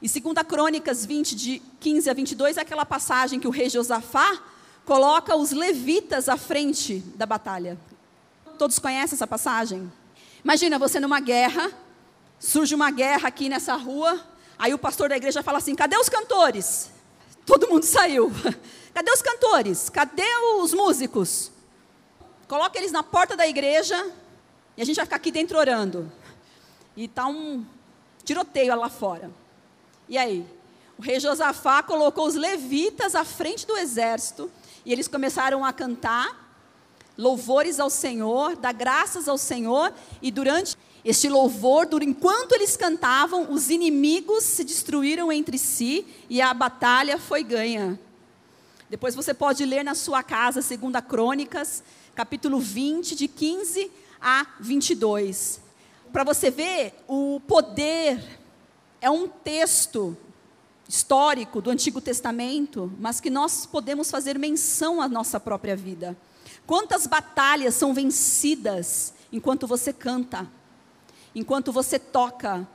E 2 Crônicas 20, de 15 a 22, é aquela passagem que o rei Josafá coloca os levitas à frente da batalha. Todos conhecem essa passagem? Imagina você numa guerra, surge uma guerra aqui nessa rua, aí o pastor da igreja fala assim: cadê os cantores? Todo mundo saiu. Cadê os cantores? Cadê os músicos? Coloca eles na porta da igreja e a gente vai ficar aqui dentro orando. E está um tiroteio lá fora. E aí? O rei Josafá colocou os levitas à frente do exército e eles começaram a cantar louvores ao Senhor, dar graças ao Senhor, e durante este louvor, enquanto eles cantavam, os inimigos se destruíram entre si e a batalha foi ganha. Depois você pode ler na sua casa, 2 Crônicas, capítulo 20, de 15 a 22. Para você ver o poder, é um texto histórico do Antigo Testamento, mas que nós podemos fazer menção à nossa própria vida. Quantas batalhas são vencidas enquanto você canta, enquanto você toca?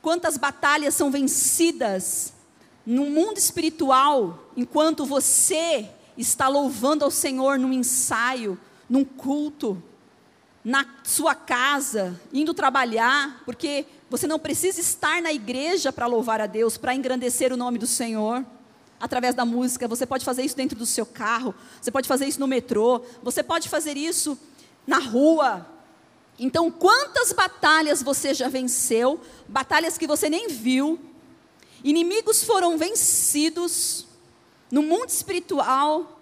Quantas batalhas são vencidas no mundo espiritual enquanto você está louvando ao Senhor num ensaio, num culto, na sua casa, indo trabalhar, porque você não precisa estar na igreja para louvar a Deus, para engrandecer o nome do Senhor através da música, você pode fazer isso dentro do seu carro, você pode fazer isso no metrô, você pode fazer isso na rua. Então, quantas batalhas você já venceu, batalhas que você nem viu, inimigos foram vencidos no mundo espiritual,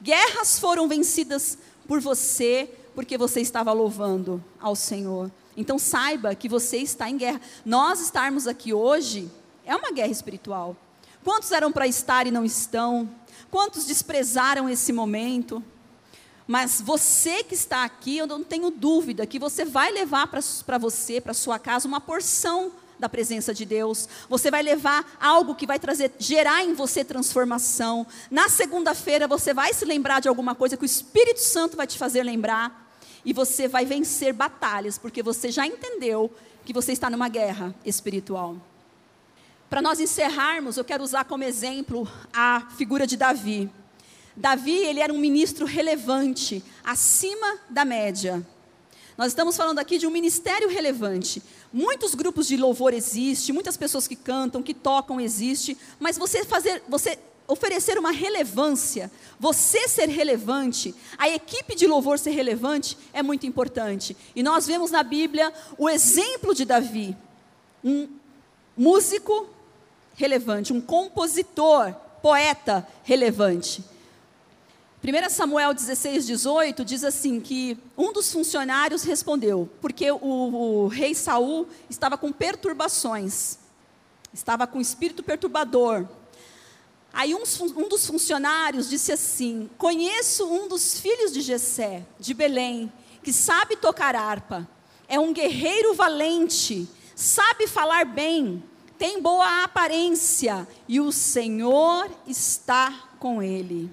guerras foram vencidas por você, porque você estava louvando ao Senhor. Então, saiba que você está em guerra. Nós estarmos aqui hoje é uma guerra espiritual. Quantos eram para estar e não estão? Quantos desprezaram esse momento? Mas você que está aqui, eu não tenho dúvida que você vai levar para você, para sua casa, uma porção da presença de Deus. Você vai levar algo que vai trazer, gerar em você transformação. Na segunda-feira você vai se lembrar de alguma coisa que o Espírito Santo vai te fazer lembrar. E você vai vencer batalhas, porque você já entendeu que você está numa guerra espiritual. Para nós encerrarmos, eu quero usar como exemplo a figura de Davi. Davi, ele era um ministro relevante, acima da média. Nós estamos falando aqui de um ministério relevante. Muitos grupos de louvor existem, muitas pessoas que cantam, que tocam existem, mas você fazer, você oferecer uma relevância, você ser relevante, a equipe de louvor ser relevante é muito importante. E nós vemos na Bíblia o exemplo de Davi, um músico relevante, um compositor, poeta relevante. 1 Samuel 16, 18 diz assim que um dos funcionários respondeu, porque o, o rei Saul estava com perturbações, estava com espírito perturbador. Aí um, um dos funcionários disse assim: Conheço um dos filhos de Jessé, de Belém, que sabe tocar harpa, é um guerreiro valente, sabe falar bem, tem boa aparência e o Senhor está com ele.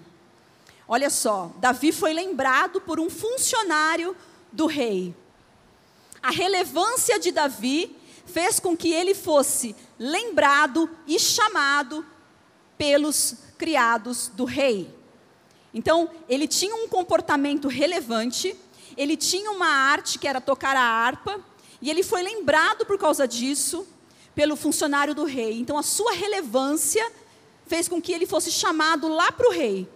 Olha só, Davi foi lembrado por um funcionário do rei. A relevância de Davi fez com que ele fosse lembrado e chamado pelos criados do rei. Então, ele tinha um comportamento relevante, ele tinha uma arte que era tocar a harpa, e ele foi lembrado por causa disso, pelo funcionário do rei. Então, a sua relevância fez com que ele fosse chamado lá para o rei.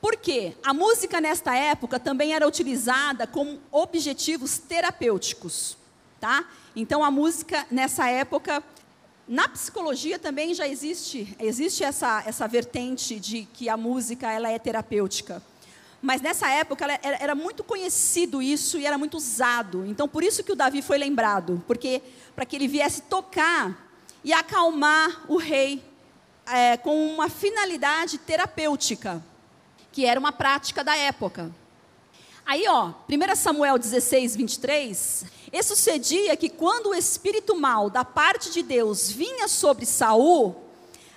Por quê? A música nesta época também era utilizada com objetivos terapêuticos, tá? Então a música nessa época, na psicologia também já existe, existe essa, essa vertente de que a música ela é terapêutica. Mas nessa época era, era muito conhecido isso e era muito usado. Então por isso que o Davi foi lembrado, porque para que ele viesse tocar e acalmar o rei é, com uma finalidade terapêutica, que era uma prática da época. Aí, ó, 1 Samuel 16, 23. E sucedia que quando o espírito mal da parte de Deus vinha sobre Saul,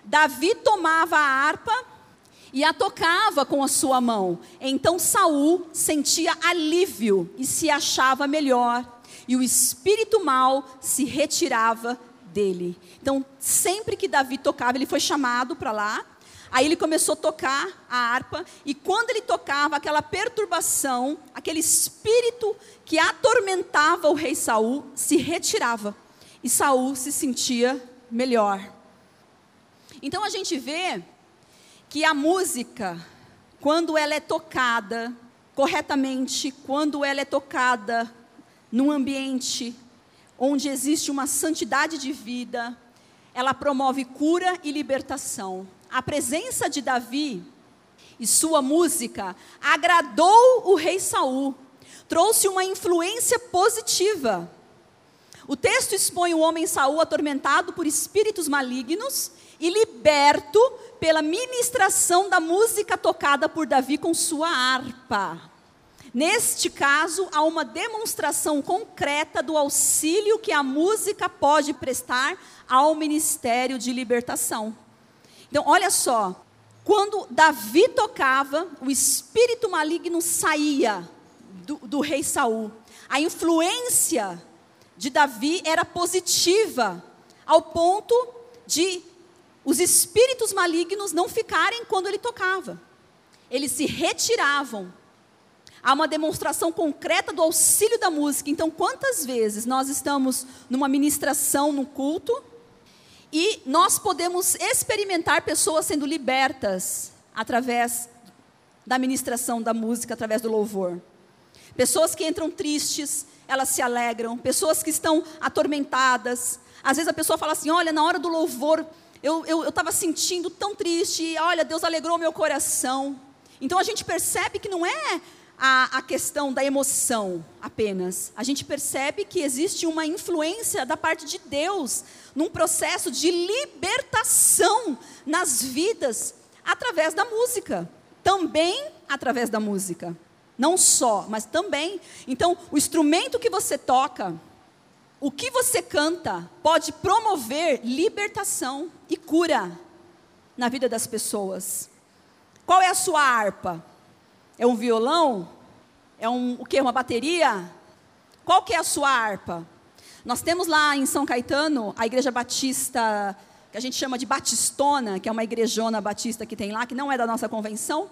Davi tomava a harpa e a tocava com a sua mão. Então Saul sentia alívio e se achava melhor, e o espírito mal se retirava dele. Então, sempre que Davi tocava, ele foi chamado para lá. Aí ele começou a tocar a harpa, e quando ele tocava, aquela perturbação, aquele espírito que atormentava o rei Saul se retirava, e Saul se sentia melhor. Então a gente vê que a música, quando ela é tocada corretamente, quando ela é tocada num ambiente onde existe uma santidade de vida, ela promove cura e libertação. A presença de Davi e sua música agradou o rei Saul, trouxe uma influência positiva. O texto expõe o homem Saul atormentado por espíritos malignos e liberto pela ministração da música tocada por Davi com sua harpa. Neste caso, há uma demonstração concreta do auxílio que a música pode prestar ao ministério de libertação. Então, olha só, quando Davi tocava, o espírito maligno saía do, do rei Saul. A influência de Davi era positiva, ao ponto de os espíritos malignos não ficarem quando ele tocava. Eles se retiravam. Há uma demonstração concreta do auxílio da música. Então, quantas vezes nós estamos numa ministração, no culto, e nós podemos experimentar pessoas sendo libertas através da ministração da música, através do louvor. Pessoas que entram tristes, elas se alegram. Pessoas que estão atormentadas. Às vezes a pessoa fala assim: olha, na hora do louvor eu estava sentindo tão triste, olha, Deus alegrou meu coração. Então a gente percebe que não é a, a, questão da emoção apenas. A gente percebe que existe uma influência da parte de Deus num processo de libertação nas vidas através da música. Também através da música. Não só, mas também. Então, o instrumento que você toca, o que você canta pode promover libertação e cura na vida das pessoas. Qual é a sua harpa? É um violão? É um o que? Uma bateria? Qual que é a sua harpa? Nós temos lá em São Caetano a igreja batista que a gente chama de Batistona, que é uma igrejona batista que tem lá, que não é da nossa convenção.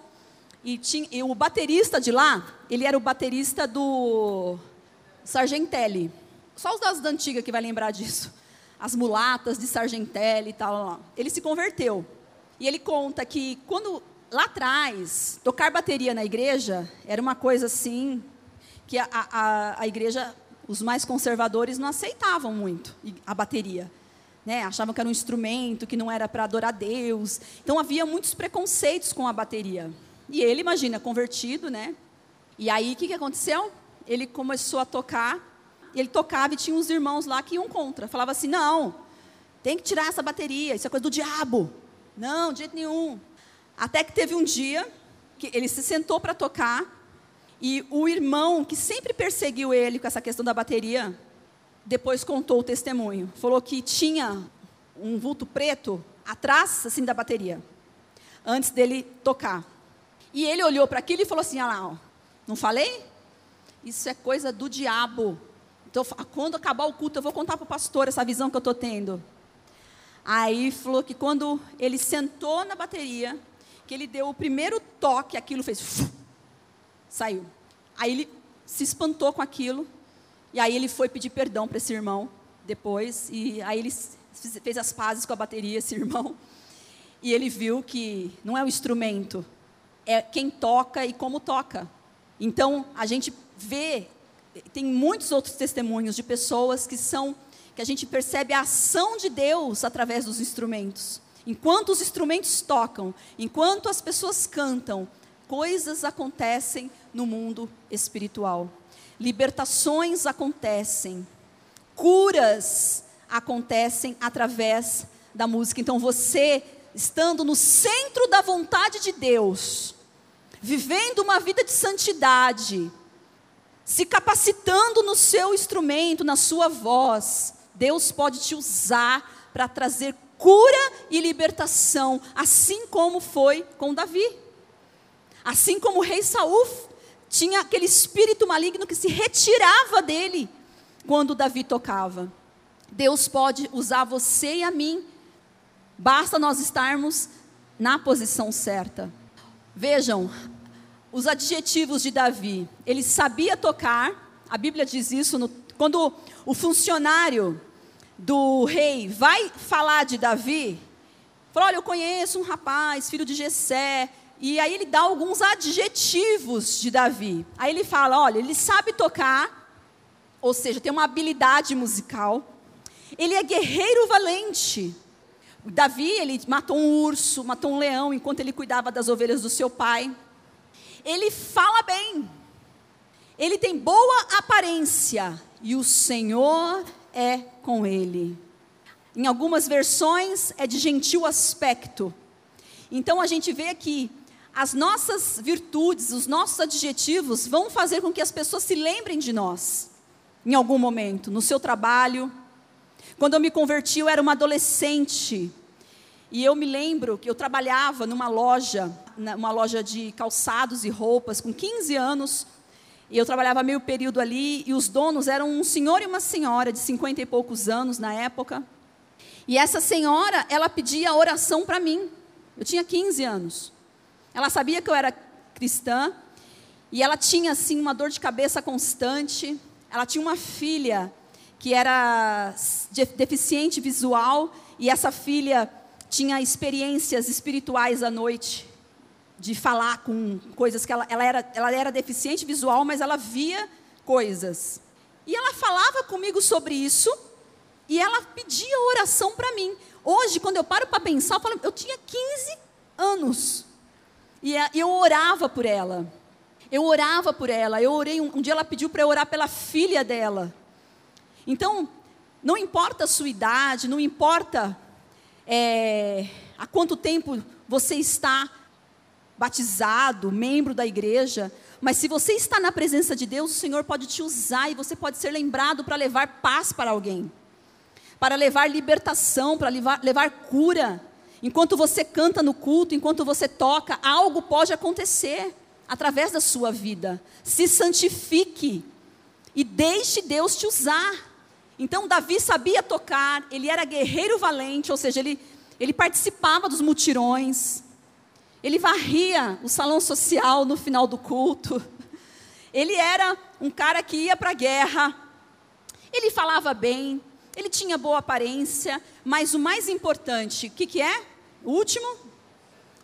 E, tinha, e o baterista de lá, ele era o baterista do Sargentelli. Só os das da antiga que vai lembrar disso. As mulatas de Sargentelli e tal. Ele se converteu. E ele conta que quando lá atrás, tocar bateria na igreja era uma coisa assim que a, a, a igreja, os mais conservadores não aceitavam muito a bateria. Né? Achavam que era um instrumento, que não era para adorar Deus. Então havia muitos preconceitos com a bateria. E ele, imagina, convertido, né? E aí o que, que aconteceu? Ele começou a tocar ele tocava e tinha uns irmãos lá que iam contra. Falava assim: não, tem que tirar essa bateria, isso é coisa do diabo. Não, de jeito nenhum. Até que teve um dia que ele se sentou para tocar e o irmão que sempre perseguiu ele com essa questão da bateria, depois contou o testemunho. Falou que tinha um vulto preto atrás assim da bateria, antes dele tocar. E ele olhou para aquilo e falou assim: ah lá, não falei? Isso é coisa do diabo. Então, quando acabar o culto, eu vou contar para o pastor essa visão que eu estou tendo. Aí falou que quando ele sentou na bateria, que ele deu o primeiro toque, aquilo fez. Saiu. Aí ele se espantou com aquilo. E aí ele foi pedir perdão para esse irmão depois. E aí ele fez as pazes com a bateria, esse irmão. E ele viu que não é o instrumento, é quem toca e como toca. Então, a gente vê tem muitos outros testemunhos de pessoas que são que a gente percebe a ação de Deus através dos instrumentos. Enquanto os instrumentos tocam, enquanto as pessoas cantam, coisas acontecem no mundo espiritual. Libertações acontecem, curas acontecem através da música. Então você, estando no centro da vontade de Deus, vivendo uma vida de santidade, se capacitando no seu instrumento, na sua voz, Deus pode te usar para trazer cura e libertação, assim como foi com Davi. Assim como o rei Saul tinha aquele espírito maligno que se retirava dele quando Davi tocava. Deus pode usar você e a mim, basta nós estarmos na posição certa. Vejam, os adjetivos de Davi. Ele sabia tocar, a Bíblia diz isso, no, quando o funcionário do rei vai falar de Davi, fala: Olha, eu conheço um rapaz, filho de Jessé. E aí ele dá alguns adjetivos de Davi. Aí ele fala: Olha, ele sabe tocar, ou seja, tem uma habilidade musical. Ele é guerreiro valente. Davi, ele matou um urso, matou um leão enquanto ele cuidava das ovelhas do seu pai. Ele fala bem. Ele tem boa aparência e o Senhor é com ele. Em algumas versões é de gentil aspecto. Então a gente vê que as nossas virtudes, os nossos adjetivos vão fazer com que as pessoas se lembrem de nós em algum momento, no seu trabalho. Quando eu me converti, eu era uma adolescente. E eu me lembro que eu trabalhava numa loja, uma loja de calçados e roupas, com 15 anos, e eu trabalhava meio período ali, e os donos eram um senhor e uma senhora de 50 e poucos anos na época. E essa senhora, ela pedia oração para mim. Eu tinha 15 anos. Ela sabia que eu era cristã, e ela tinha assim uma dor de cabeça constante. Ela tinha uma filha que era deficiente visual, e essa filha tinha experiências espirituais à noite de falar com coisas que ela, ela, era, ela era deficiente visual, mas ela via coisas. E ela falava comigo sobre isso e ela pedia oração para mim. Hoje, quando eu paro para pensar, eu, falo, eu tinha 15 anos e eu orava por ela. Eu orava por ela. Eu orei um, um dia ela pediu para eu orar pela filha dela. Então, não importa a sua idade, não importa é, há quanto tempo você está batizado, membro da igreja, mas se você está na presença de Deus, o Senhor pode te usar e você pode ser lembrado para levar paz para alguém, para levar libertação, para levar, levar cura. Enquanto você canta no culto, enquanto você toca, algo pode acontecer através da sua vida. Se santifique e deixe Deus te usar. Então, Davi sabia tocar, ele era guerreiro valente, ou seja, ele, ele participava dos mutirões, ele varria o salão social no final do culto. Ele era um cara que ia para a guerra. Ele falava bem, ele tinha boa aparência, mas o mais importante, o que, que é? O último?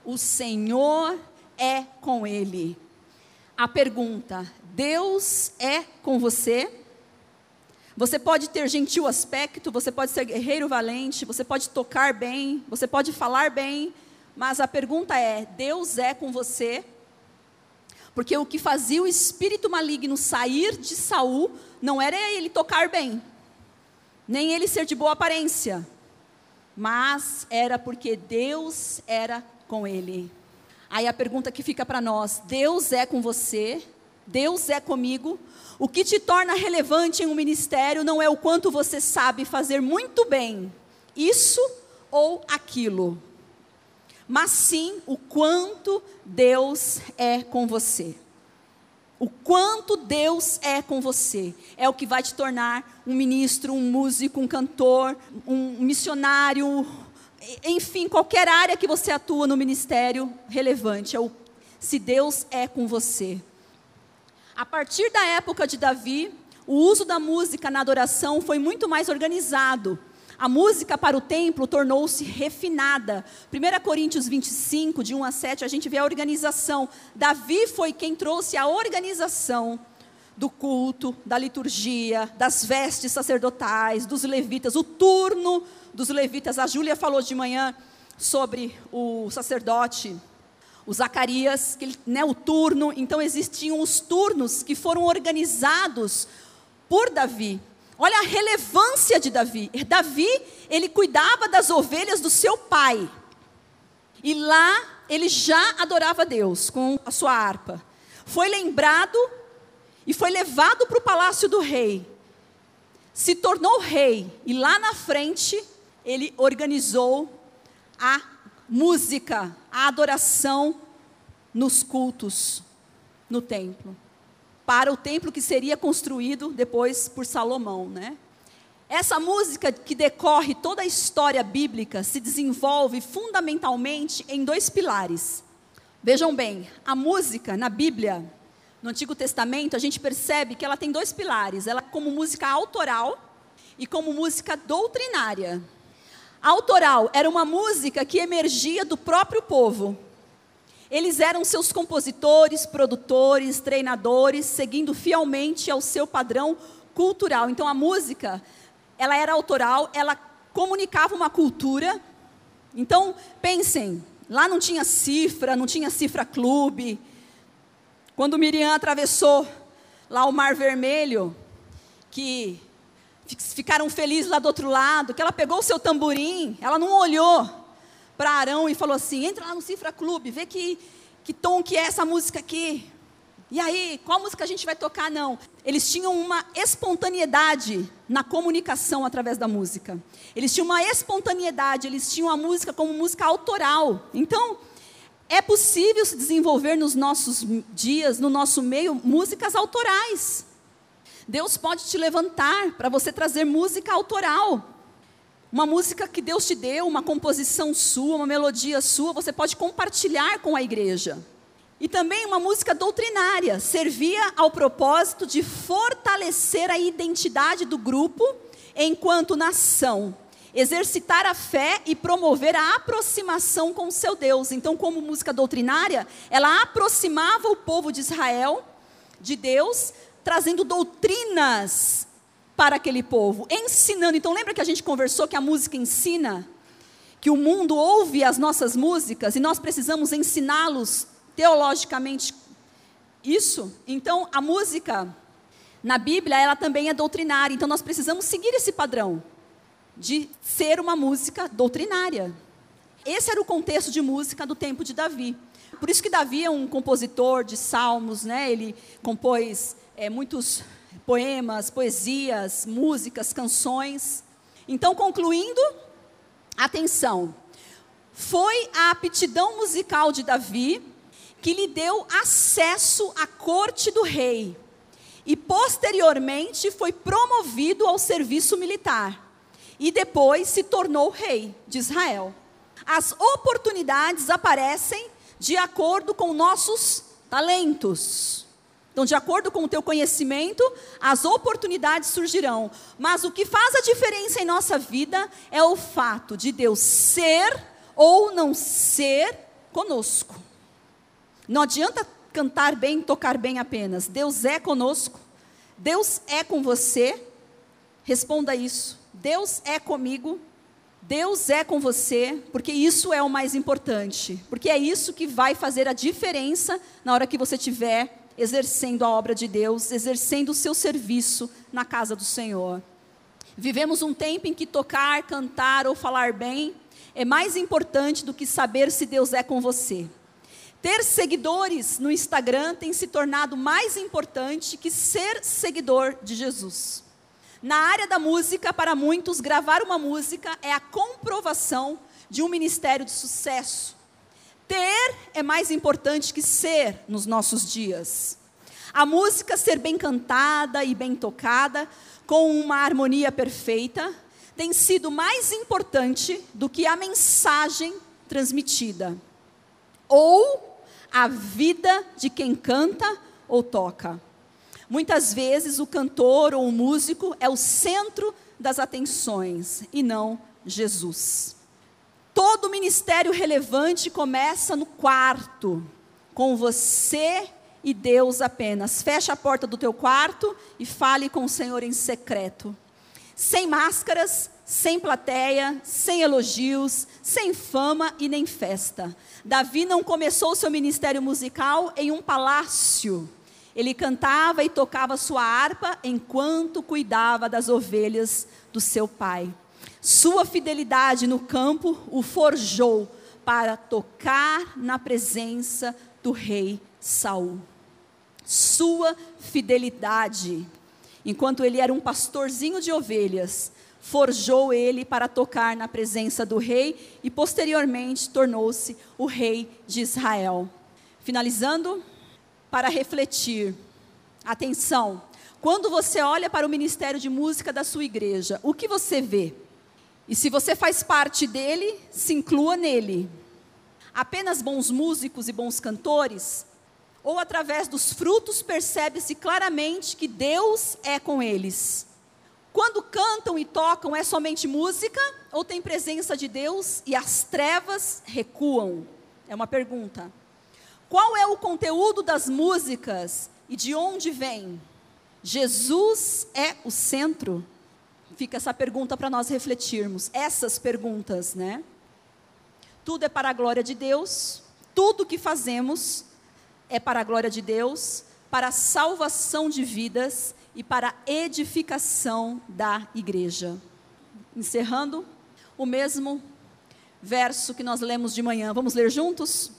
O Senhor é com ele. A pergunta: Deus é com você? Você pode ter gentil aspecto, você pode ser guerreiro valente, você pode tocar bem, você pode falar bem, mas a pergunta é: Deus é com você? Porque o que fazia o espírito maligno sair de Saul não era ele tocar bem, nem ele ser de boa aparência, mas era porque Deus era com ele. Aí a pergunta que fica para nós: Deus é com você? Deus é comigo? O que te torna relevante em um ministério não é o quanto você sabe fazer muito bem isso ou aquilo mas sim o quanto Deus é com você. O quanto Deus é com você é o que vai te tornar um ministro, um músico, um cantor, um missionário, enfim, qualquer área que você atua no ministério relevante. É o, se Deus é com você. A partir da época de Davi, o uso da música na adoração foi muito mais organizado. A música para o templo tornou-se refinada. 1 Coríntios 25, de 1 a 7, a gente vê a organização. Davi foi quem trouxe a organização do culto, da liturgia, das vestes sacerdotais, dos levitas, o turno dos levitas. A Júlia falou de manhã sobre o sacerdote, o Zacarias, que, né, o turno. Então existiam os turnos que foram organizados por Davi. Olha a relevância de Davi. Davi, ele cuidava das ovelhas do seu pai. E lá ele já adorava Deus com a sua harpa. Foi lembrado e foi levado para o palácio do rei. Se tornou rei e lá na frente ele organizou a música, a adoração nos cultos no templo, para o templo que seria construído depois por Salomão, né? Essa música que decorre toda a história bíblica se desenvolve fundamentalmente em dois pilares. Vejam bem, a música na Bíblia, no Antigo Testamento, a gente percebe que ela tem dois pilares. Ela como música autoral e como música doutrinária. A autoral era uma música que emergia do próprio povo. Eles eram seus compositores, produtores, treinadores, seguindo fielmente ao seu padrão cultural. Então a música, ela era autoral, ela comunicava uma cultura. Então, pensem, Lá não tinha cifra, não tinha cifra clube. Quando Miriam atravessou lá o Mar Vermelho, que ficaram felizes lá do outro lado, que ela pegou o seu tamborim, ela não olhou para Arão e falou assim: entra lá no Cifra Clube, vê que, que tom que é essa música aqui. E aí, qual música a gente vai tocar? Não. Eles tinham uma espontaneidade na comunicação através da música. Eles tinham uma espontaneidade, eles tinham a música como música autoral. Então, é possível se desenvolver nos nossos dias, no nosso meio, músicas autorais. Deus pode te levantar para você trazer música autoral. Uma música que Deus te deu, uma composição sua, uma melodia sua, você pode compartilhar com a igreja. E também uma música doutrinária, servia ao propósito de fortalecer a identidade do grupo enquanto nação, exercitar a fé e promover a aproximação com o seu Deus. Então, como música doutrinária, ela aproximava o povo de Israel de Deus, trazendo doutrinas para aquele povo, ensinando. Então, lembra que a gente conversou que a música ensina? Que o mundo ouve as nossas músicas e nós precisamos ensiná-los teologicamente isso, então a música na Bíblia, ela também é doutrinária. Então nós precisamos seguir esse padrão de ser uma música doutrinária. Esse era o contexto de música do tempo de Davi. Por isso que Davi é um compositor de salmos, né? Ele compôs é, muitos poemas, poesias, músicas, canções. Então, concluindo, atenção, foi a aptidão musical de Davi que lhe deu acesso à corte do rei e posteriormente foi promovido ao serviço militar e depois se tornou rei de Israel. As oportunidades aparecem de acordo com nossos talentos. Então, de acordo com o teu conhecimento, as oportunidades surgirão. Mas o que faz a diferença em nossa vida é o fato de Deus ser ou não ser conosco. Não adianta cantar bem, tocar bem apenas. Deus é conosco. Deus é com você. Responda isso. Deus é comigo. Deus é com você, porque isso é o mais importante. Porque é isso que vai fazer a diferença na hora que você estiver exercendo a obra de Deus, exercendo o seu serviço na casa do Senhor. Vivemos um tempo em que tocar, cantar ou falar bem é mais importante do que saber se Deus é com você. Ter seguidores no Instagram tem se tornado mais importante que ser seguidor de Jesus. Na área da música, para muitos, gravar uma música é a comprovação de um ministério de sucesso. Ter é mais importante que ser nos nossos dias. A música ser bem cantada e bem tocada, com uma harmonia perfeita, tem sido mais importante do que a mensagem transmitida ou a vida de quem canta ou toca. Muitas vezes o cantor ou o músico é o centro das atenções e não Jesus. Todo ministério relevante começa no quarto, com você e Deus apenas. Feche a porta do teu quarto e fale com o Senhor em secreto. Sem máscaras, sem plateia, sem elogios, sem fama e nem festa. Davi não começou seu ministério musical em um palácio. Ele cantava e tocava sua harpa enquanto cuidava das ovelhas do seu pai. Sua fidelidade no campo o forjou para tocar na presença do rei Saul. Sua fidelidade. Enquanto ele era um pastorzinho de ovelhas, forjou ele para tocar na presença do rei e posteriormente tornou-se o rei de Israel. Finalizando, para refletir. Atenção, quando você olha para o ministério de música da sua igreja, o que você vê? E se você faz parte dele, se inclua nele. Apenas bons músicos e bons cantores? Ou através dos frutos percebe-se claramente que Deus é com eles? Quando cantam e tocam, é somente música ou tem presença de Deus e as trevas recuam? É uma pergunta. Qual é o conteúdo das músicas e de onde vem? Jesus é o centro? Fica essa pergunta para nós refletirmos. Essas perguntas, né? Tudo é para a glória de Deus, tudo que fazemos é para a glória de Deus, para a salvação de vidas e para a edificação da igreja. Encerrando, o mesmo verso que nós lemos de manhã. Vamos ler juntos?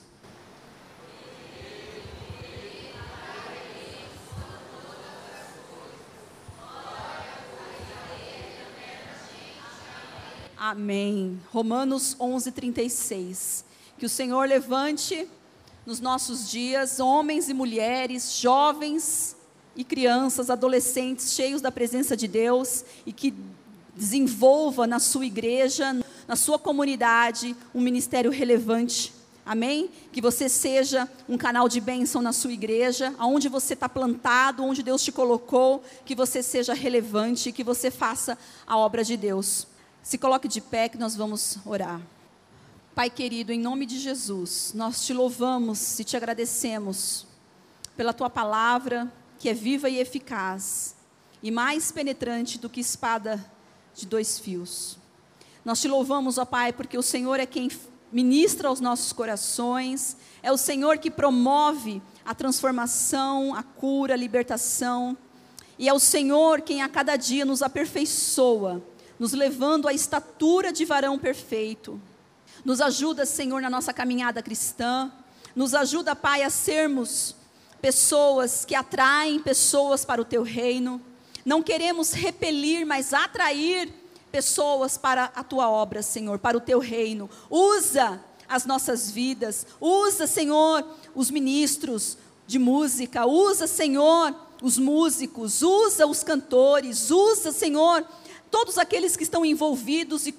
Amém. Romanos 11, 36. Que o Senhor levante nos nossos dias homens e mulheres, jovens e crianças, adolescentes, cheios da presença de Deus e que desenvolva na sua igreja, na sua comunidade, um ministério relevante. Amém? Que você seja um canal de bênção na sua igreja, aonde você está plantado, onde Deus te colocou, que você seja relevante, que você faça a obra de Deus. Se coloque de pé que nós vamos orar. Pai querido, em nome de Jesus, nós te louvamos e te agradecemos pela tua palavra, que é viva e eficaz, e mais penetrante do que espada de dois fios. Nós te louvamos, ó Pai, porque o Senhor é quem ministra aos nossos corações, é o Senhor que promove a transformação, a cura, a libertação, e é o Senhor quem a cada dia nos aperfeiçoa, nos levando à estatura de varão perfeito. Nos ajuda, Senhor, na nossa caminhada cristã, nos ajuda, Pai, a sermos pessoas que atraem pessoas para o teu reino. Não queremos repelir, mas atrair pessoas para a tua obra, Senhor, para o teu reino. Usa as nossas vidas, usa, Senhor, os ministros de música, usa, Senhor, os músicos, usa os cantores, usa, Senhor, todos aqueles que estão envolvidos e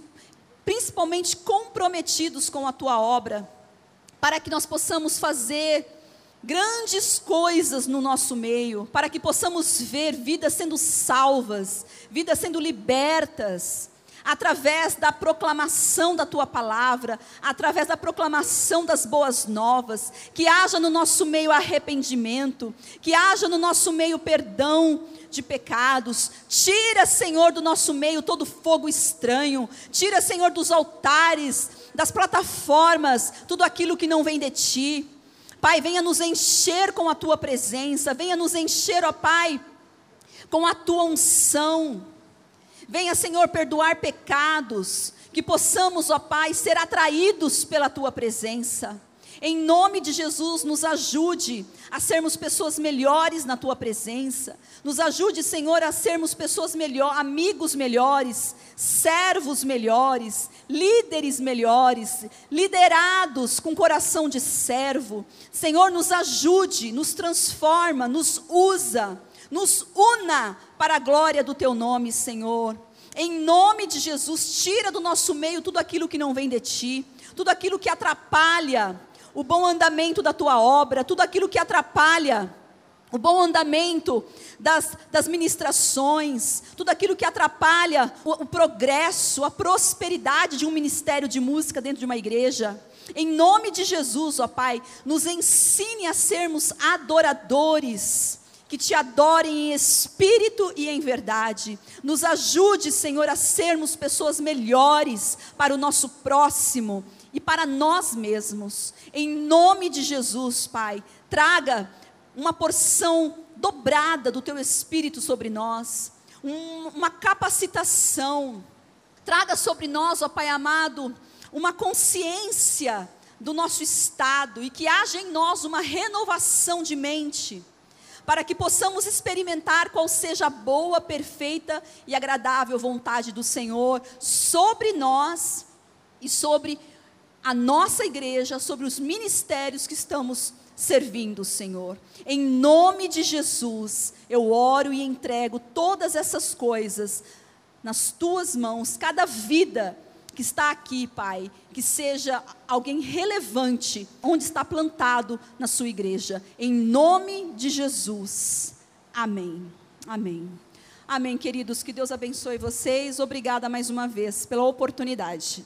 principalmente comprometidos com a tua obra, para que nós possamos fazer grandes coisas no nosso meio, para que possamos ver vidas sendo salvas, vidas sendo libertas, através da proclamação da tua palavra, através da proclamação das boas novas, que haja no nosso meio arrependimento, que haja no nosso meio perdão de pecados. Tira, Senhor, do nosso meio todo fogo estranho. Tira, Senhor, dos altares, das plataformas, tudo aquilo que não vem de ti. Pai, venha nos encher com a tua presença, venha nos encher, ó Pai, com a tua unção. Venha, Senhor, perdoar pecados, que possamos, ó Pai, ser atraídos pela tua presença. Em nome de Jesus, nos ajude a sermos pessoas melhores na tua presença. Nos ajude, Senhor, a sermos pessoas melhores, amigos melhores, servos melhores, líderes melhores, liderados com coração de servo. Senhor, nos ajude, nos transforma, nos usa, nos una para a glória do teu nome, Senhor. Em nome de Jesus, tira do nosso meio tudo aquilo que não vem de ti, tudo aquilo que atrapalha o bom andamento da tua obra, tudo aquilo que atrapalha o bom andamento das, das ministrações, tudo aquilo que atrapalha o, o progresso, a prosperidade de um ministério de música dentro de uma igreja. Em nome de Jesus, ó Pai, nos ensine a sermos adoradores que te adorem em espírito e em verdade. Nos ajude, Senhor, a sermos pessoas melhores para o nosso próximo e para nós mesmos. Em nome de Jesus, Pai, traga uma porção dobrada do teu espírito sobre nós, um, uma capacitação. Traga sobre nós, ó Pai amado, uma consciência do nosso estado e que haja em nós uma renovação de mente para que possamos experimentar qual seja a boa, perfeita e agradável vontade do Senhor sobre nós e sobre a nossa igreja, sobre os ministérios que estamos servindo, Senhor. Em nome de Jesus, eu oro e entrego todas essas coisas nas tuas mãos, cada vida que está aqui, Pai, que seja alguém relevante onde está plantado na sua igreja, em nome de Jesus. Amém. Amém. Amém, queridos. Que Deus abençoe vocês. Obrigada mais uma vez pela oportunidade.